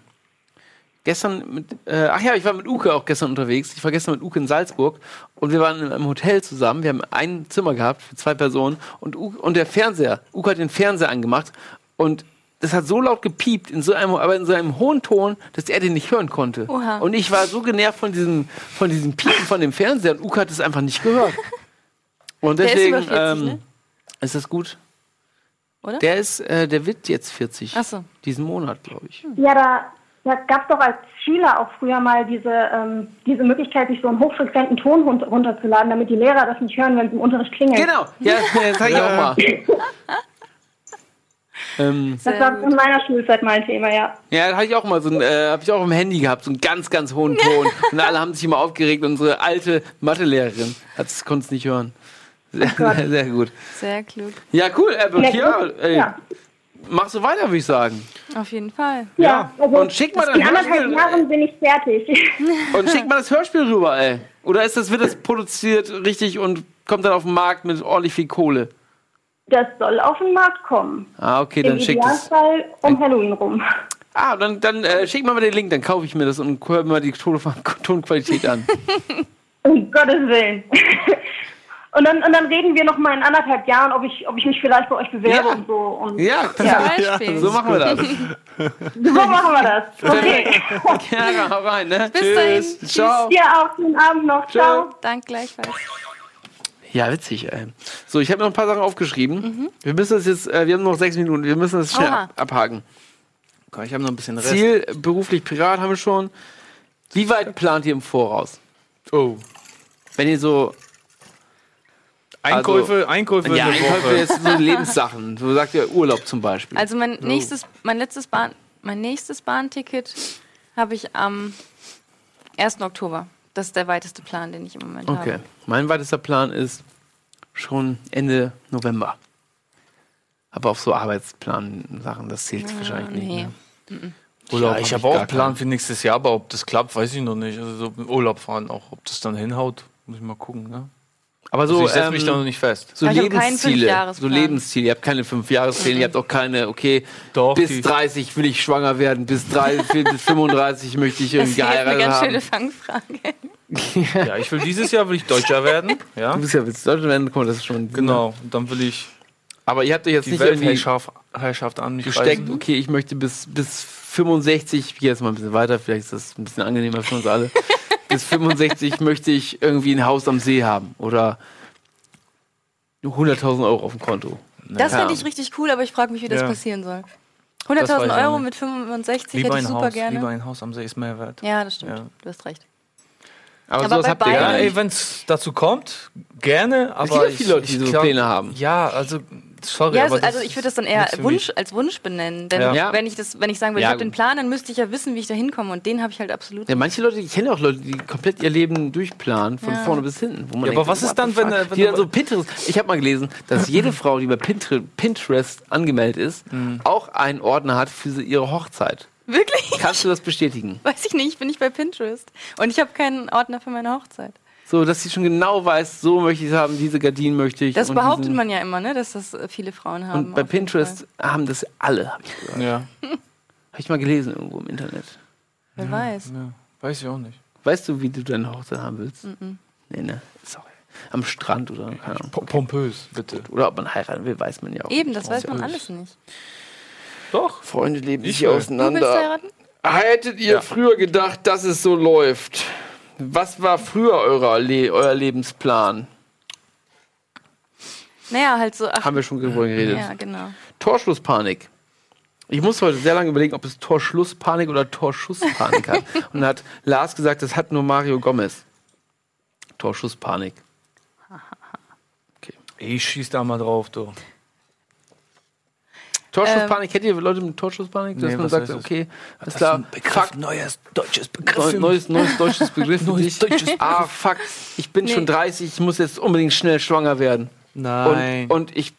Speaker 1: Gestern mit, äh, ach ja, ich war mit Uke auch gestern unterwegs. Ich war gestern mit Uke in Salzburg und wir waren in einem Hotel zusammen. Wir haben ein Zimmer gehabt für zwei Personen und, Uke, und der Fernseher, Uke hat den Fernseher angemacht und das hat so laut gepiept, in so einem, aber in so einem hohen Ton, dass er den nicht hören konnte.
Speaker 2: Oha.
Speaker 1: Und ich war so genervt von diesem, von diesem Piepen von dem Fernseher und Uke hat es einfach nicht gehört. [LAUGHS] Und
Speaker 2: Der ist
Speaker 1: deswegen
Speaker 2: über 40,
Speaker 1: ähm,
Speaker 2: ne?
Speaker 1: ist das gut.
Speaker 2: Oder?
Speaker 1: Der ist, äh, der wird jetzt 40.
Speaker 2: Ach so.
Speaker 1: Diesen Monat, glaube ich.
Speaker 5: Ja, da, da gab es doch als Schüler auch früher mal diese, ähm, diese Möglichkeit, sich so einen hochfrequenten Ton run- runterzuladen, damit die Lehrer das nicht hören, wenn es im Unterricht klingelt.
Speaker 1: Genau, ja, [LAUGHS] das hatte ich auch mal. [LAUGHS] ähm,
Speaker 5: Das war in meiner Schulzeit mal ein Thema, ja.
Speaker 1: ja, da hatte ich auch mal so ein, äh, habe ich auch im Handy gehabt, so einen ganz, ganz hohen Ton. [LAUGHS] Und alle haben sich immer aufgeregt. Unsere alte Mathelehrerin hat konnte es nicht hören. Sehr, [LAUGHS] sehr gut.
Speaker 2: Sehr klug.
Speaker 1: Ja, cool, Apple. Ja, ey,
Speaker 5: Ja.
Speaker 1: mach so weiter, würde ich sagen.
Speaker 2: Auf jeden Fall.
Speaker 5: Ja, also
Speaker 1: Und schick mal
Speaker 5: in
Speaker 1: dein
Speaker 5: anderthalb
Speaker 1: Hörspiel.
Speaker 5: Jahren bin ich fertig. [LAUGHS]
Speaker 1: Und schick mal das Hörspiel rüber, ey. Oder ist das, wird das produziert richtig und kommt dann auf den Markt mit ordentlich viel Kohle?
Speaker 5: Das soll auf den Markt kommen.
Speaker 1: Ah, okay,
Speaker 5: Im
Speaker 1: dann schick das.
Speaker 5: Idealfall um Halloween rum.
Speaker 1: Ah, dann, dann äh, schick mal mal den Link, dann kaufe ich mir das und höre mir mal die Ton Tonqualität an. [LAUGHS]
Speaker 5: Um Gottes Willen. [LAUGHS] Und dann, und dann reden wir noch mal in anderthalb Jahren, ob ich, ob ich mich vielleicht bei euch bewerbe
Speaker 1: Ja.
Speaker 5: und so. Und
Speaker 1: Ja, klar.
Speaker 2: Beispiel.
Speaker 1: So machen wir das. [LAUGHS]
Speaker 5: so machen wir das. Okay.
Speaker 1: Ja, hau rein, ne?
Speaker 2: Bis dahin.
Speaker 1: Tschüss. Ciao.
Speaker 5: Dir auch. Schönen Abend noch. Ciao.
Speaker 2: Dank gleichfalls.
Speaker 1: Ja, witzig, ey. So, ich habe noch ein paar Sachen aufgeschrieben. Wir müssen das jetzt, äh, wir haben noch sechs Minuten, wir müssen das schnell ab abhaken.
Speaker 3: Komm, ich habe noch ein bisschen Rest.
Speaker 1: Ziel, beruflich Pirat haben wir schon. Wie weit plant ihr im Voraus?
Speaker 3: Oh.
Speaker 1: Wenn ihr so,
Speaker 3: Einkäufe, Einkäufe
Speaker 1: ja, Einkäufe jetzt so Lebenssachen, so sagt ihr Urlaub zum Beispiel.
Speaker 2: Also mein nächstes, mein letztes Bahn, mein nächstes Bahnticket habe ich am 1. Oktober. Das ist der weiteste Plan, den ich im Moment
Speaker 1: Okay,
Speaker 2: habe.
Speaker 1: mein weitester Plan ist schon Ende November. Aber auf so Arbeitsplan-Sachen, das zählt wahrscheinlich nicht.
Speaker 2: nee.
Speaker 1: Ne? Urlaub
Speaker 3: Ja, ich
Speaker 1: hab
Speaker 3: habe auch
Speaker 1: gar
Speaker 3: einen Plan
Speaker 1: keinen.
Speaker 3: für nächstes Jahr, aber ob das klappt, weiß ich noch nicht. Also so im Urlaub fahren auch, ob das dann hinhaut, muss ich mal gucken. Ne?
Speaker 1: Aber
Speaker 3: Also
Speaker 1: so,
Speaker 3: ich setze
Speaker 1: ähm,
Speaker 3: mich da noch nicht fest.
Speaker 1: so
Speaker 2: ich keinen
Speaker 1: Lebensziele. So. Lebensziele. Ihr habt keine Fünfjahrespläne, ihr habt auch keine, okay,
Speaker 3: Doch,
Speaker 1: bis
Speaker 3: die-
Speaker 1: 30 will ich schwanger werden, bis, 30, bis 35 möchte ich
Speaker 2: Das
Speaker 1: irgendwie
Speaker 2: ist eine
Speaker 1: geheiratet
Speaker 2: ganz
Speaker 1: haben.
Speaker 2: schöne Fangfrage. [LAUGHS]
Speaker 3: Ja, ich will dieses Jahr will ich Deutscher werden. Ja,
Speaker 1: Du bist ja willst Deutscher werden, guck mal, das ist schon.
Speaker 3: genau. Und dann will ich
Speaker 1: Aber ihr habt euch jetzt
Speaker 3: die
Speaker 1: nicht irgendwie
Speaker 3: Weltherrschaft Herrschaft an mich
Speaker 1: gesteckt,
Speaker 3: reißen.
Speaker 1: okay, ich möchte bis, bis 65, ich gehe jetzt mal ein bisschen weiter, vielleicht ist das ein bisschen angenehmer für uns alle. [LAUGHS] bis 65 möchte ich irgendwie ein Haus am See haben oder 100.000 Euro auf dem Konto.
Speaker 2: Das
Speaker 1: Ja.
Speaker 2: fände ich richtig cool, aber ich frage mich, wie das
Speaker 3: Ja.
Speaker 2: passieren soll.
Speaker 3: Das weiß
Speaker 2: 100.000
Speaker 3: ich auch
Speaker 2: Euro mit 65
Speaker 3: Lieber
Speaker 2: hätte ich super
Speaker 3: Haus, lieber
Speaker 2: gerne.
Speaker 3: ein Haus am See ist mehr wert.
Speaker 2: Ja, das stimmt.
Speaker 3: Ja.
Speaker 2: Du hast recht.
Speaker 1: Aber,
Speaker 2: Aber
Speaker 1: sowas
Speaker 2: bei
Speaker 1: habt ihr
Speaker 3: Ja, wenn es dazu kommt, gerne, aber
Speaker 1: gibt ja viele Leute, die so
Speaker 3: glaub-
Speaker 1: Pläne haben.
Speaker 3: Ja, also sorry,
Speaker 2: Ja, also, also ich würde das dann eher Wunsch,
Speaker 3: mich.
Speaker 2: als Wunsch benennen. Denn
Speaker 3: Ja.
Speaker 2: Wenn ich das, wenn ich sagen will,
Speaker 1: Ja,
Speaker 2: ich habe den. Plan, dann müsste ich ja wissen, wie ich da hinkomme. Und den habe ich halt absolut.
Speaker 1: Ja, manche Leute, ich kenne auch Leute, die komplett ihr Leben durchplanen, von
Speaker 2: Ja.
Speaker 1: vorne bis hinten. Wo man
Speaker 3: Ja, aber was
Speaker 1: what
Speaker 3: ist dann, wenn, äh, wenn
Speaker 1: die dann so Pinterest. Ich habe mal gelesen, dass jede Frau, die bei Pinter- Pinterest angemeldet ist,
Speaker 3: Mhm.
Speaker 1: auch einen Ordner hat für sie- ihre Hochzeit.
Speaker 2: Wirklich?
Speaker 1: Kannst du das bestätigen?
Speaker 2: Weiß ich nicht, ich bin nicht bei Pinterest. Und ich habe keinen Ordner für meine Hochzeit.
Speaker 1: So, dass sie schon genau weiß, so möchte ich es haben, diese Gardinen möchte ich.
Speaker 2: Das
Speaker 1: und
Speaker 2: behauptet
Speaker 1: diesen-
Speaker 2: man ja immer, ne? dass das äh, viele Frauen haben.
Speaker 1: Und bei Pinterest haben das alle, habe ich, gehört.
Speaker 3: Ja,
Speaker 1: hab ich mal gelesen irgendwo im Internet.
Speaker 2: Wer weiß.
Speaker 3: ja, weiß ich auch nicht.
Speaker 1: Weißt du, wie du deine Hochzeit haben willst? Nee, ne? Sorry. Am Strand oder keine Ahnung.
Speaker 3: P pompös, bitte.
Speaker 1: Oder ob man heiraten will, weiß man ja auch.
Speaker 2: Eben,
Speaker 1: nicht.
Speaker 2: das weiß man
Speaker 1: ja
Speaker 2: alles nicht.
Speaker 3: Doch.
Speaker 1: Freunde leben
Speaker 3: Ich
Speaker 1: sich
Speaker 3: will.
Speaker 2: Du willst
Speaker 1: auseinander.
Speaker 2: heiraten?
Speaker 1: Hättet ihr
Speaker 3: Ja.
Speaker 1: früher gedacht, dass es so läuft? Was war früher eurer Le euer Lebensplan?
Speaker 2: Naja, halt so. Ach,
Speaker 1: Haben wir schon drüber geredet.
Speaker 2: ja, genau.
Speaker 1: Torschlusspanik. Ich muss heute sehr lange überlegen, ob es Torschlusspanik oder Torschusspanik hat. [LAUGHS] Und da hat Lars gesagt, das hat nur Mario Gomez. Torschusspanik.
Speaker 3: Ich schieß da mal drauf, du.
Speaker 1: Torschusspanik, kennt ihr Leute mit Torschusspanik? Dass
Speaker 3: Nee,
Speaker 1: man sagt,
Speaker 3: das?
Speaker 1: okay, alles klar, fuck,
Speaker 3: neues deutsches
Speaker 1: Neu, neues, neues deutsches Begriff. [LAUGHS]
Speaker 3: Neues deutsches
Speaker 1: Ah, fuck, ich bin
Speaker 2: Nee.
Speaker 1: schon 30, ich muss jetzt unbedingt schnell schwanger werden.
Speaker 3: Nein.
Speaker 1: Und, und ich,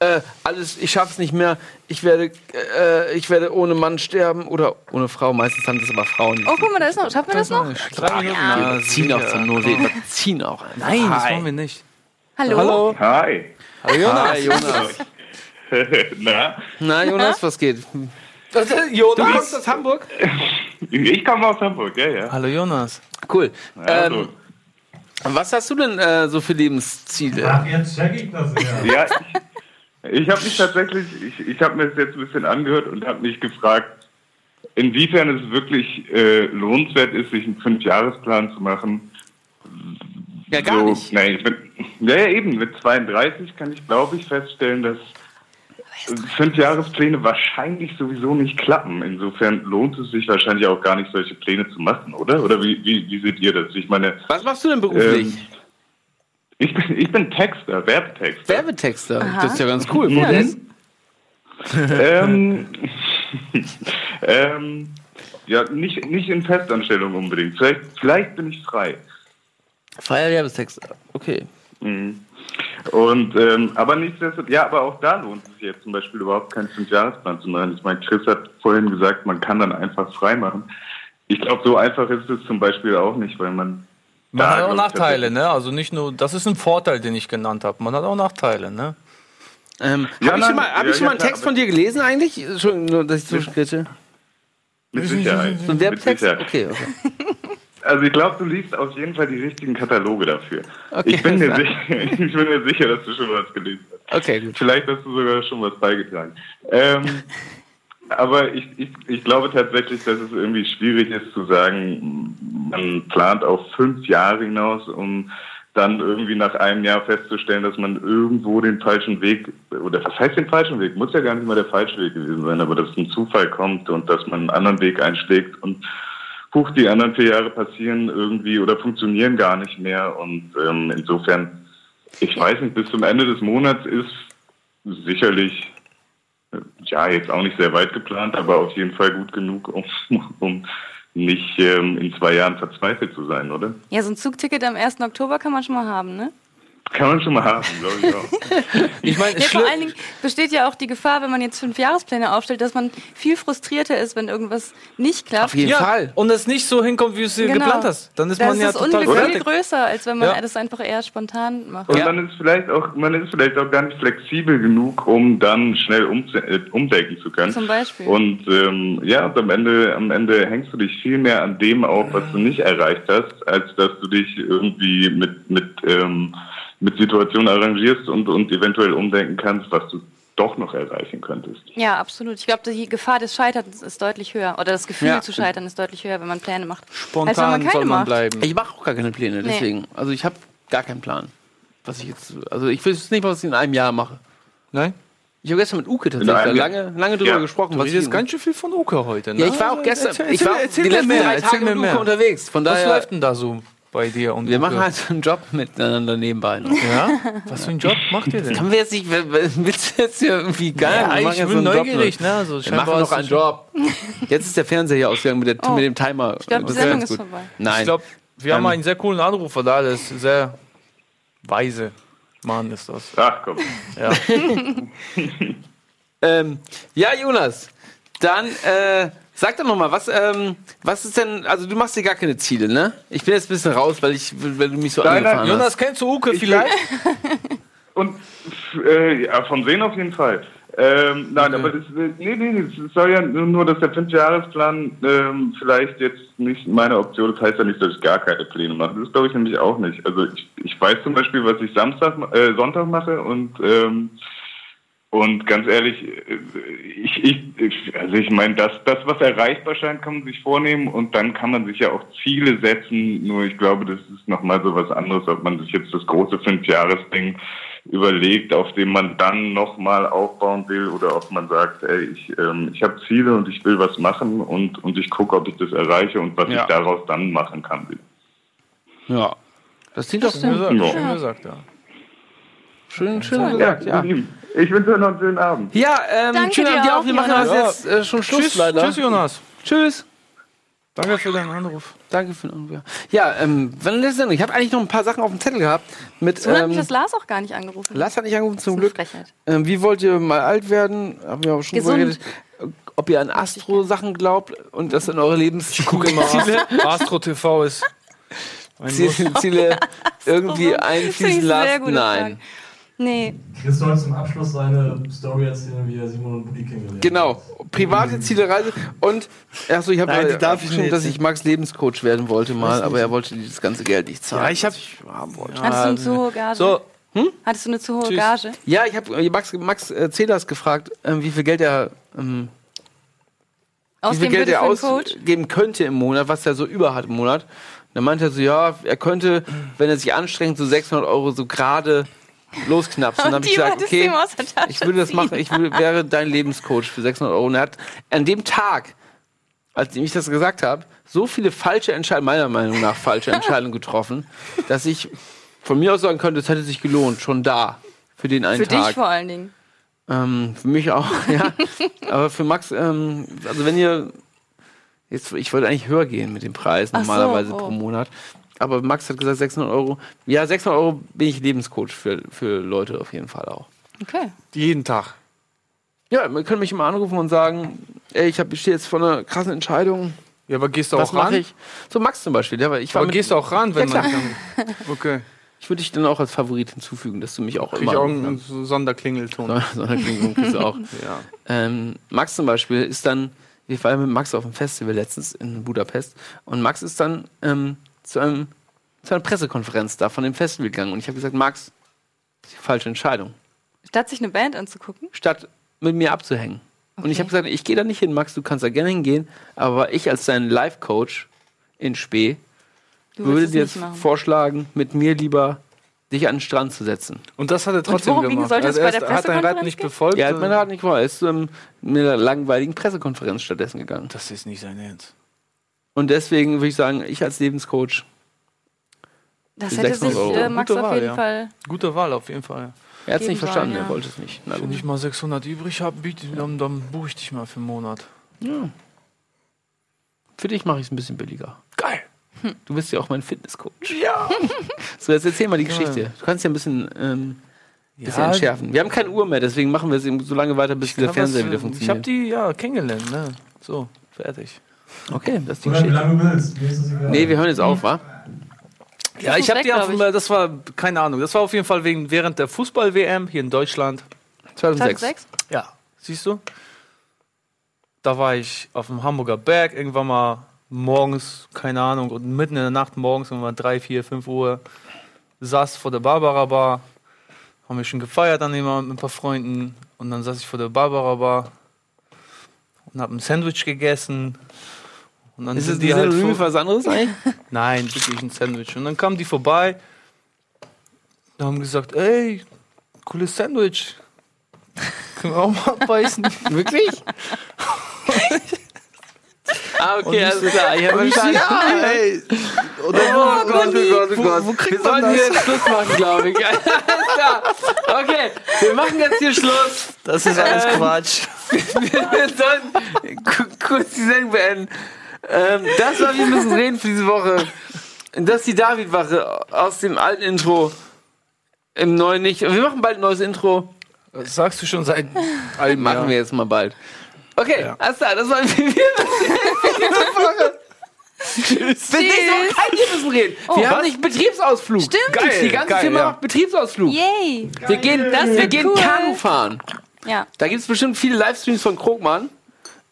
Speaker 1: äh, alles, ich schaff's nicht mehr. Ich werde, äh, ich werde ohne Mann sterben oder ohne Frau. Meistens haben das aber Frauen.
Speaker 2: Oh, guck mal, da ist noch. Schaffen wir das noch?
Speaker 3: Drei Minuten.
Speaker 1: wir
Speaker 3: Na,
Speaker 1: ziehen auch zum Not. Wir ziehen auch. einfach.
Speaker 3: Nein, das
Speaker 1: Hi.
Speaker 3: machen wir nicht.
Speaker 2: Hallo?
Speaker 1: Hallo.
Speaker 4: Hi.
Speaker 1: Hallo Jonas. Hi, Jonas.
Speaker 4: Na,
Speaker 1: Na, Jonas, was geht?
Speaker 3: Jonas.
Speaker 1: Du kommst aus Hamburg?
Speaker 4: ich komme aus Hamburg, ja, ja.
Speaker 3: Hallo Jonas.
Speaker 1: Cool.
Speaker 4: Also,
Speaker 1: Ähm, was hast du denn äh, so für Lebensziele?
Speaker 6: Ach, jetzt check ich das [LAUGHS] ja.
Speaker 4: ja, ich, ich habe mich tatsächlich, ich, ich habe mir das jetzt ein bisschen angehört und habe mich gefragt, inwiefern es wirklich äh, lohnenswert ist, sich einen Fünfjahresplan zu machen.
Speaker 1: Ja, gar
Speaker 4: so,
Speaker 1: nicht.
Speaker 4: Nein, mit, ja, ja, eben. Mit 32 kann ich, glaube ich, feststellen, dass Fünfjahrespläne wahrscheinlich sowieso nicht klappen. Insofern lohnt es sich wahrscheinlich auch gar nicht, solche Pläne zu machen, oder? Oder wie, wie, wie seht ihr das? Ich meine,
Speaker 1: Was machst du denn beruflich?
Speaker 4: Ähm, ich bin, ich bin Texter, Werbetexter.
Speaker 1: Werbetexter. Das ist ja ganz cool. Wo denn?
Speaker 4: ähm, [LAUGHS] ähm, ja, nicht, nicht in Festanstellung unbedingt. Vielleicht, vielleicht bin ich frei.
Speaker 1: Freier Werbetexter. Okay.
Speaker 7: Mhm. Und ähm, aber nichtsdestotrotz, ja, aber auch da lohnt es sich jetzt zum Beispiel überhaupt keinen Fünfjahresplan zu machen. Ich meine, Chris hat vorhin gesagt, man kann dann einfach frei machen. Ich glaube, so einfach ist es zum Beispiel auch nicht, weil man
Speaker 3: Man
Speaker 7: da,
Speaker 3: hat auch Nachteile, ne? Also nicht nur, das ist ein Vorteil, den ich genannt habe. Man hat auch Nachteile, ne?
Speaker 1: Ähm,
Speaker 7: Ja,
Speaker 1: habe ich schon mal, hab
Speaker 7: ja,
Speaker 1: ich schon mal
Speaker 7: ja,
Speaker 1: einen
Speaker 7: klar,
Speaker 1: Text von dir gelesen eigentlich? Schon, nur, dass ich zwischenkretsche.
Speaker 7: Mit Sicherheit.
Speaker 1: So ein
Speaker 7: Mit
Speaker 1: Werbtext? Okay, okay.
Speaker 7: Also ich glaube, du liest auf jeden Fall die richtigen Kataloge dafür.
Speaker 1: Okay,
Speaker 7: ich, bin mir sicher, [LAUGHS] ich bin mir sicher, dass du schon was gelesen hast.
Speaker 1: Okay, gut.
Speaker 7: Vielleicht hast du sogar schon was beigetragen. Ähm, [LAUGHS] aber ich, ich, ich glaube tatsächlich, dass es irgendwie schwierig ist zu sagen, man plant auf fünf Jahre hinaus, um dann irgendwie nach einem Jahr festzustellen, dass man irgendwo den falschen Weg, oder was heißt den falschen Weg? Muss ja gar nicht mal der falsche Weg gewesen sein, aber dass ein Zufall kommt und dass man einen anderen Weg einschlägt und huch, die anderen vier Jahre passieren irgendwie oder funktionieren gar nicht mehr. Und ähm, insofern, ich weiß nicht, bis zum Ende des Monats ist sicherlich, äh, ja, jetzt auch nicht sehr weit geplant, aber auf jeden Fall gut genug, um, [LAUGHS] um nicht ähm, in zwei Jahren verzweifelt zu sein, oder?
Speaker 2: Ja, so ein Zugticket am 1. Oktober kann man schon mal haben, ne?
Speaker 7: Kann man schon mal haben, glaube ich auch. [LAUGHS]
Speaker 3: Ich meine,
Speaker 2: Ja, vor allen Dingen besteht ja auch die Gefahr, wenn man jetzt fünf Jahrespläne aufstellt, dass man viel frustrierter ist, wenn irgendwas nicht klappt.
Speaker 1: Auf jeden
Speaker 3: ja,
Speaker 1: Fall.
Speaker 3: und es nicht so hinkommt, wie du es dir
Speaker 2: Genau.
Speaker 3: geplant hast. Dann ist
Speaker 2: da
Speaker 3: man
Speaker 2: ist
Speaker 3: ja
Speaker 2: das
Speaker 3: total
Speaker 2: Unglück viel größer, als wenn man
Speaker 3: Ja.
Speaker 2: das einfach eher spontan macht.
Speaker 7: Und
Speaker 1: Ja.
Speaker 7: man ist vielleicht auch, man ist vielleicht auch gar nicht flexibel genug, um dann schnell um, äh, umdenken zu können.
Speaker 2: Zum Beispiel.
Speaker 7: Und ähm, ja, und am Ende, am Ende hängst du dich viel mehr an dem auf, was du nicht erreicht hast, als dass du dich irgendwie mit mit ähm, mit Situationen arrangierst und und eventuell umdenken kannst, was du doch noch erreichen könntest.
Speaker 2: Ja, absolut. Ich glaube, die Gefahr des Scheiterns ist deutlich höher. Oder das Gefühl
Speaker 1: Ja.
Speaker 2: zu scheitern ist deutlich höher, wenn man Pläne macht. als wenn
Speaker 3: Spontan
Speaker 2: man keine
Speaker 3: soll man
Speaker 2: macht.
Speaker 3: bleiben.
Speaker 1: Ich mache auch gar keine Pläne,
Speaker 2: Nee.
Speaker 1: deswegen. Also ich habe gar keinen Plan. Was ich jetzt, also ich wüsste nicht, was ich in einem Jahr mache.
Speaker 3: Nein?
Speaker 1: Ich habe gestern mit Uke tatsächlich lange, lange drüber
Speaker 7: Ja.
Speaker 1: gesprochen,
Speaker 3: Du
Speaker 1: was
Speaker 3: redest ganz schön viel von Uke heute, ne?
Speaker 1: Ja, ich war auch gestern,
Speaker 3: Erzähl,
Speaker 1: ich war auch
Speaker 3: erzähl
Speaker 1: die
Speaker 3: mir
Speaker 1: letzten
Speaker 3: mehr,
Speaker 1: drei
Speaker 3: erzähl
Speaker 1: Tage
Speaker 3: mir
Speaker 1: mit Uke
Speaker 3: mehr.
Speaker 1: unterwegs. Von
Speaker 3: Was
Speaker 1: daher,
Speaker 3: läuft denn da so bei dir und
Speaker 1: wir machen halt so einen Job miteinander nebenbei. noch.
Speaker 3: Ja? Was für einen Job macht ihr denn?
Speaker 1: Können wir jetzt nicht, willst du jetzt hier irgendwie geil?
Speaker 3: Ja, ich bin
Speaker 1: so einen Job
Speaker 3: neugierig, ne? Also
Speaker 1: Wir machen noch einen Job. Jetzt ist der Fernseher hier ausgegangen mit, der,
Speaker 2: Oh.
Speaker 1: mit dem Timer.
Speaker 2: Ich glaube, die
Speaker 1: Das
Speaker 2: Sendung ist
Speaker 1: gut.
Speaker 2: vorbei.
Speaker 1: Nein.
Speaker 3: Ich glaube, wir haben
Speaker 1: Ähm,
Speaker 3: einen sehr coolen Anrufer da, der ist sehr weise. Mann ist das.
Speaker 7: Ach komm.
Speaker 3: Ja. [LAUGHS]
Speaker 1: Ähm, ja, Jonas, dann äh, sag doch nochmal, was, ähm, was ist denn, also du machst dir gar keine Ziele, ne? Ich bin jetzt ein bisschen raus, weil, ich, weil du mich so
Speaker 7: Nein, nein,
Speaker 1: angefahren
Speaker 3: Jonas,
Speaker 1: hast.
Speaker 3: kennst du Uke
Speaker 7: Ich
Speaker 3: vielleicht? [LAUGHS]
Speaker 7: Und äh, ja, vom Sehen auf jeden Fall. Ähm, nein, aber das, äh, nee, nee, es soll ja nur, nur dass der Fünfjahresplan ähm, vielleicht jetzt nicht meine Option, das heißt ja nicht, dass ich gar keine Pläne mache. Das glaube ich nämlich auch nicht. Also ich, ich weiß zum Beispiel, was ich Samstag, äh, Sonntag mache und ähm, und ganz ehrlich, äh, ich, ich, ich also ich meine, das, das, was erreichbar scheint, kann man sich vornehmen und dann kann man sich ja auch Ziele setzen. Nur ich glaube, das ist nochmal so was anderes, ob man sich jetzt das große Fünfjahresding überlegt, auf dem man dann nochmal aufbauen will oder ob man sagt, ey, ich, ähm, ich habe Ziele und ich will was machen und, und ich gucke, ob ich das erreiche und was
Speaker 1: Ja.
Speaker 7: ich daraus dann machen kann.
Speaker 1: Ja. Das klingt doch
Speaker 3: Schön gesagt,
Speaker 7: Ja.
Speaker 3: schön gesagt, ja.
Speaker 1: Schön, schön gesagt, ja.
Speaker 7: ihr [LAUGHS] Lieben, Ich wünsche euch noch einen schönen Abend.
Speaker 1: Ja, ähm,
Speaker 2: Danke
Speaker 1: schön
Speaker 2: dir
Speaker 1: an dir
Speaker 2: auch,
Speaker 1: auch. Wir machen
Speaker 2: Jonas.
Speaker 1: das jetzt äh, schon Schluss,
Speaker 3: Tschüss,
Speaker 1: leider.
Speaker 3: tschüss, Jonas.
Speaker 1: Tschüss.
Speaker 3: Danke für deinen Anruf.
Speaker 1: Danke für den Anruf. Ja, ähm, wann ist denn? Ich habe eigentlich noch ein paar Sachen auf dem Zettel gehabt. Mit,
Speaker 2: Es wundert mich,
Speaker 1: ähm,
Speaker 2: dass Lars auch gar nicht angerufen hat.
Speaker 1: Lars hat nicht angerufen, zum
Speaker 2: Das
Speaker 1: Glück. Ähm, wie wollt ihr mal alt werden? Haben wir auch schon
Speaker 2: Gesund.
Speaker 1: geredet. Ob ihr an Astro-Sachen glaubt und das in eure Lebensziele [LAUGHS]
Speaker 3: Astro TV ist.
Speaker 1: Ziele, Ziele [LAUGHS] irgendwie
Speaker 2: Das
Speaker 1: einfließen
Speaker 2: gute
Speaker 1: Nein.
Speaker 2: Frage. Nee,
Speaker 6: Chris soll zum Abschluss seine Story erzählen, wie er Simon und Buddy kennengelernt
Speaker 1: Genau. Private Ziele, Reise und achso, ich habe
Speaker 3: die
Speaker 1: äh,
Speaker 3: darf nicht
Speaker 1: dass ich Max Lebenscoach werden wollte mal, aber er wollte das ganze Geld nicht zahlen.
Speaker 3: Ja, ich hab-
Speaker 1: was ich haben wollte.
Speaker 2: hattest du eine zu hohe Gage?
Speaker 3: So,
Speaker 2: Hattest du eine zu hohe
Speaker 3: Tschüss.
Speaker 2: Gage?
Speaker 1: Ja, ich habe Max, Max äh, Zeders gefragt, ähm, wie viel Geld er ähm, wie viel
Speaker 2: Ausgeben
Speaker 1: Geld er ausgeben könnte im Monat, was er so über hat im Monat. Dann meinte er so, ja, er könnte, wenn er sich anstrengt, so 600 Euro so gerade losknapsen. Und dann habe ich gesagt, okay, ich würde das machen, ich würde, wäre dein Lebenscoach für 600 Euro. Und er hat an dem Tag, als ich das gesagt habe, so viele falsche Entscheidungen, meiner Meinung nach falsche Entscheidungen [LAUGHS] getroffen, dass ich von mir aus sagen könnte, es hätte sich gelohnt, schon da, für den einen
Speaker 2: Für
Speaker 1: Tag.
Speaker 2: dich vor allen Dingen.
Speaker 1: Ähm, für mich auch, [LAUGHS] ja. Aber für Max, ähm, also wenn ihr jetzt, ich wollte eigentlich höher gehen mit dem Preis
Speaker 2: Ach so,
Speaker 1: normalerweise
Speaker 2: oh.
Speaker 1: pro Monat. Aber Max hat gesagt 600 Euro. Ja, 600 Euro bin ich Lebenscoach für, für Leute auf jeden Fall auch.
Speaker 2: Okay.
Speaker 3: Jeden Tag.
Speaker 1: Ja, man kann mich immer anrufen und sagen, ey, ich, hab- ich stehe jetzt vor einer krassen Entscheidung.
Speaker 3: Ja, aber gehst du
Speaker 1: Was
Speaker 3: auch ran?
Speaker 1: mache ich? So Max zum Beispiel. Der, ich war
Speaker 3: Aber
Speaker 1: mit,
Speaker 3: gehst du auch ran, wenn
Speaker 1: Ja,
Speaker 3: man kann. Okay.
Speaker 1: ich würde dich dann auch als Favorit hinzufügen, dass du mich auch
Speaker 3: Krieg
Speaker 1: immer
Speaker 3: ich auch einen
Speaker 1: kannst.
Speaker 3: Sonderklingelton. [LAUGHS]
Speaker 1: Sonderklingelton kriegst du auch.
Speaker 3: Ja.
Speaker 1: Ähm, Max zum Beispiel ist dann, ich war ja mit Max auf dem Festival letztens in Budapest und Max ist dann ähm, zu, einem, zu einer Pressekonferenz da von dem Festival gegangen und ich habe gesagt, Max, das ist die falsche Entscheidung.
Speaker 2: Statt sich eine Band anzugucken.
Speaker 1: Statt mit mir abzuhängen. Und ich
Speaker 2: Okay.
Speaker 1: habe gesagt, ich gehe da nicht hin, Max, du kannst da gerne hingehen, aber ich als dein Life-Coach in Spee würde dir jetzt vorschlagen, mit mir lieber dich an den Strand zu setzen.
Speaker 3: Und das hat er trotzdem
Speaker 2: ging-
Speaker 3: gemacht.
Speaker 2: sollte es
Speaker 3: Also
Speaker 2: bei
Speaker 3: er
Speaker 2: der
Speaker 3: ist- hat dein Rat nicht
Speaker 2: gehen?
Speaker 3: befolgt.
Speaker 1: Ja, hat mein Rat nicht vor. Er ist zu ähm, einer langweiligen Pressekonferenz stattdessen gegangen.
Speaker 3: Das ist nicht sein Ernst.
Speaker 1: Und deswegen würde ich sagen, ich als Lebenscoach,
Speaker 2: Das hätte
Speaker 1: 600
Speaker 2: sich
Speaker 1: Euro.
Speaker 2: äh, Max
Speaker 3: Gute
Speaker 2: auf
Speaker 3: Wahl,
Speaker 2: jeden
Speaker 3: ja.
Speaker 2: Fall.
Speaker 3: Gute Wahl auf jeden Fall.
Speaker 1: er hat es nicht verstanden,
Speaker 2: sollen,
Speaker 1: er
Speaker 2: ja.
Speaker 1: wollte es nicht. Na
Speaker 3: Wenn
Speaker 1: gut.
Speaker 3: ich mal 600 übrig habe, dann, dann buche ich dich mal für einen Monat.
Speaker 1: Für dich mache ich es ein bisschen billiger.
Speaker 3: Geil.
Speaker 1: Du bist ja auch mein Fitnesscoach.
Speaker 3: Ja. [LAUGHS]
Speaker 1: So, jetzt erzähl mal die
Speaker 3: Geil.
Speaker 1: Geschichte. Du kannst ja ein bisschen, ähm, bisschen
Speaker 3: Ja,
Speaker 1: entschärfen. Wir haben keine Uhr mehr, deswegen machen wir es eben so lange weiter, bis dieser
Speaker 3: kann
Speaker 1: Fernseher
Speaker 3: was,
Speaker 1: wieder
Speaker 3: äh, Ich habe
Speaker 1: funktioniert.
Speaker 3: die ja kennengelernt, ne? So, fertig.
Speaker 1: Okay, das ist die
Speaker 6: Oder wie
Speaker 1: Geschichte.
Speaker 6: lange du willst. Mir ist das egal.
Speaker 1: Nee, wir hören jetzt auf, wa?
Speaker 3: Ja, ich habe die auf,
Speaker 2: ich.
Speaker 3: das war keine Ahnung, das war auf jeden Fall wegen während der Fußball WM hier in Deutschland.
Speaker 1: 2006.
Speaker 2: 2006?
Speaker 3: Ja, siehst du? Da war ich auf dem Hamburger Berg irgendwann mal morgens, keine Ahnung, und mitten in der Nacht morgens, irgendwann 3, 4, 5 Uhr, saß vor der Barbara Bar, haben wir schon gefeiert dann immer mit ein paar Freunden und dann saß ich vor der Barbara Bar und habe ein Sandwich gegessen. Und dann
Speaker 1: Ist es
Speaker 3: sind
Speaker 1: die
Speaker 3: halt
Speaker 1: für was anderes eigentlich? [LAUGHS]
Speaker 3: Nein, wirklich ein Sandwich. Und dann kamen die vorbei und haben gesagt, ey, cooles Sandwich. Können wir auch mal abbeißen? [LAUGHS]
Speaker 1: Wirklich? [LAUGHS] ah, okay, alles klar. Ich habe
Speaker 3: Und ich so,
Speaker 1: verstanden.
Speaker 3: ja, ey. Oder
Speaker 1: Oh Gott, oh Gott, oh
Speaker 3: Wo-
Speaker 1: Gott.
Speaker 3: wo kriegt
Speaker 1: wir
Speaker 3: man
Speaker 1: sollten
Speaker 3: das?
Speaker 1: hier jetzt Schluss machen, glaube ich. Alles klar. Okay, wir machen jetzt hier Schluss.
Speaker 3: Das ist alles
Speaker 1: Ähm,
Speaker 3: Quatsch.
Speaker 1: wir sollten ku- kurz die Sendung beenden. Ähm, das war Wir müssen reden für diese Woche. Das ist die David-Wache aus dem alten Intro. Im neuen nicht. Wir machen bald ein neues Intro.
Speaker 3: Das sagst du schon seit einem
Speaker 1: Machen
Speaker 3: Jahr.
Speaker 1: wir jetzt mal bald. Okay,
Speaker 3: Ja.
Speaker 1: alles klar, das war Wir müssen reden. Tschüss. Wir müssen Wir reden. wir haben nicht Betriebsausflug.
Speaker 2: Stimmt.
Speaker 3: Geil,
Speaker 1: Die ganze
Speaker 3: geil,
Speaker 1: Firma
Speaker 3: ja.
Speaker 1: macht Betriebsausflug.
Speaker 2: Yay!
Speaker 1: Wir gehen,
Speaker 2: Das
Speaker 1: wir gehen
Speaker 2: cool.
Speaker 1: Kanu fahren.
Speaker 2: Ja.
Speaker 1: Da gibt es bestimmt viele Livestreams von Krogmann.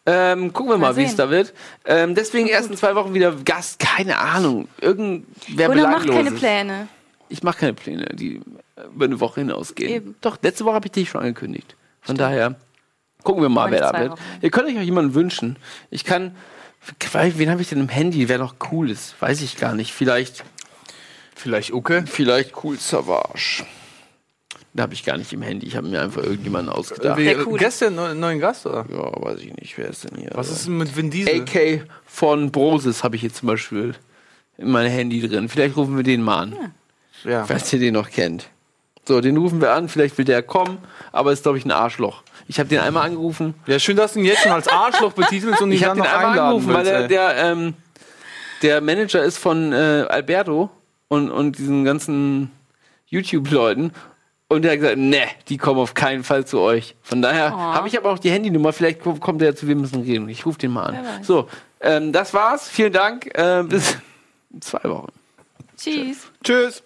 Speaker 1: Ähm, gucken wir mal,
Speaker 2: Mal
Speaker 1: wie es da wird. Ähm, deswegen erst in zwei Wochen wieder Gast. Keine Ahnung. Irgendwer
Speaker 2: Oder macht keine. Pläne.
Speaker 1: Ich mache keine Pläne, die über eine Woche hinausgehen.
Speaker 2: Eben.
Speaker 1: Doch, letzte Woche habe ich dich schon angekündigt. Von daher gucken wir mal, wer da wird.
Speaker 2: Wochen.
Speaker 1: Ihr könnt euch auch jemanden wünschen. Ich kann. Wen habe ich denn im Handy, wer noch cool ist? Weiß ich gar nicht. Vielleicht,
Speaker 3: Vielleicht okay.
Speaker 1: vielleicht cool Savage. Da habe ich gar nicht im Handy. Ich habe mir einfach irgendjemanden ausgedacht.
Speaker 3: Wie,
Speaker 2: Der cool.
Speaker 3: Gestern einen neuen Gast, oder?
Speaker 1: Ja, weiß ich nicht. Wer ist denn hier?
Speaker 3: Was ist denn mit Vin Diesel?
Speaker 1: AK von Brosis habe ich jetzt zum Beispiel in meinem Handy drin. Vielleicht rufen wir den mal an,
Speaker 3: Ja.
Speaker 1: falls ihr den noch kennt. So, den rufen wir an, vielleicht will der kommen, aber ist, glaube ich, ein Arschloch. Ich habe den einmal angerufen.
Speaker 3: ja, schön, dass du ihn jetzt schon als Arschloch betitelst und
Speaker 1: Ich habe den einmal angerufen, weil
Speaker 3: willst.
Speaker 1: der,
Speaker 3: ey.
Speaker 1: der, ähm, der Manager ist von äh, Alberto und, und diesen ganzen YouTube-Leuten. Und der hat gesagt, ne, die kommen auf keinen Fall zu euch. Von daher habe ich aber auch die Handynummer. Vielleicht ko- kommt der zu, wir müssen reden. Ich rufe den mal an. So, ähm, das war's. Vielen Dank. Äh, bis in zwei Wochen.
Speaker 2: Tschüss.
Speaker 3: Tschüss.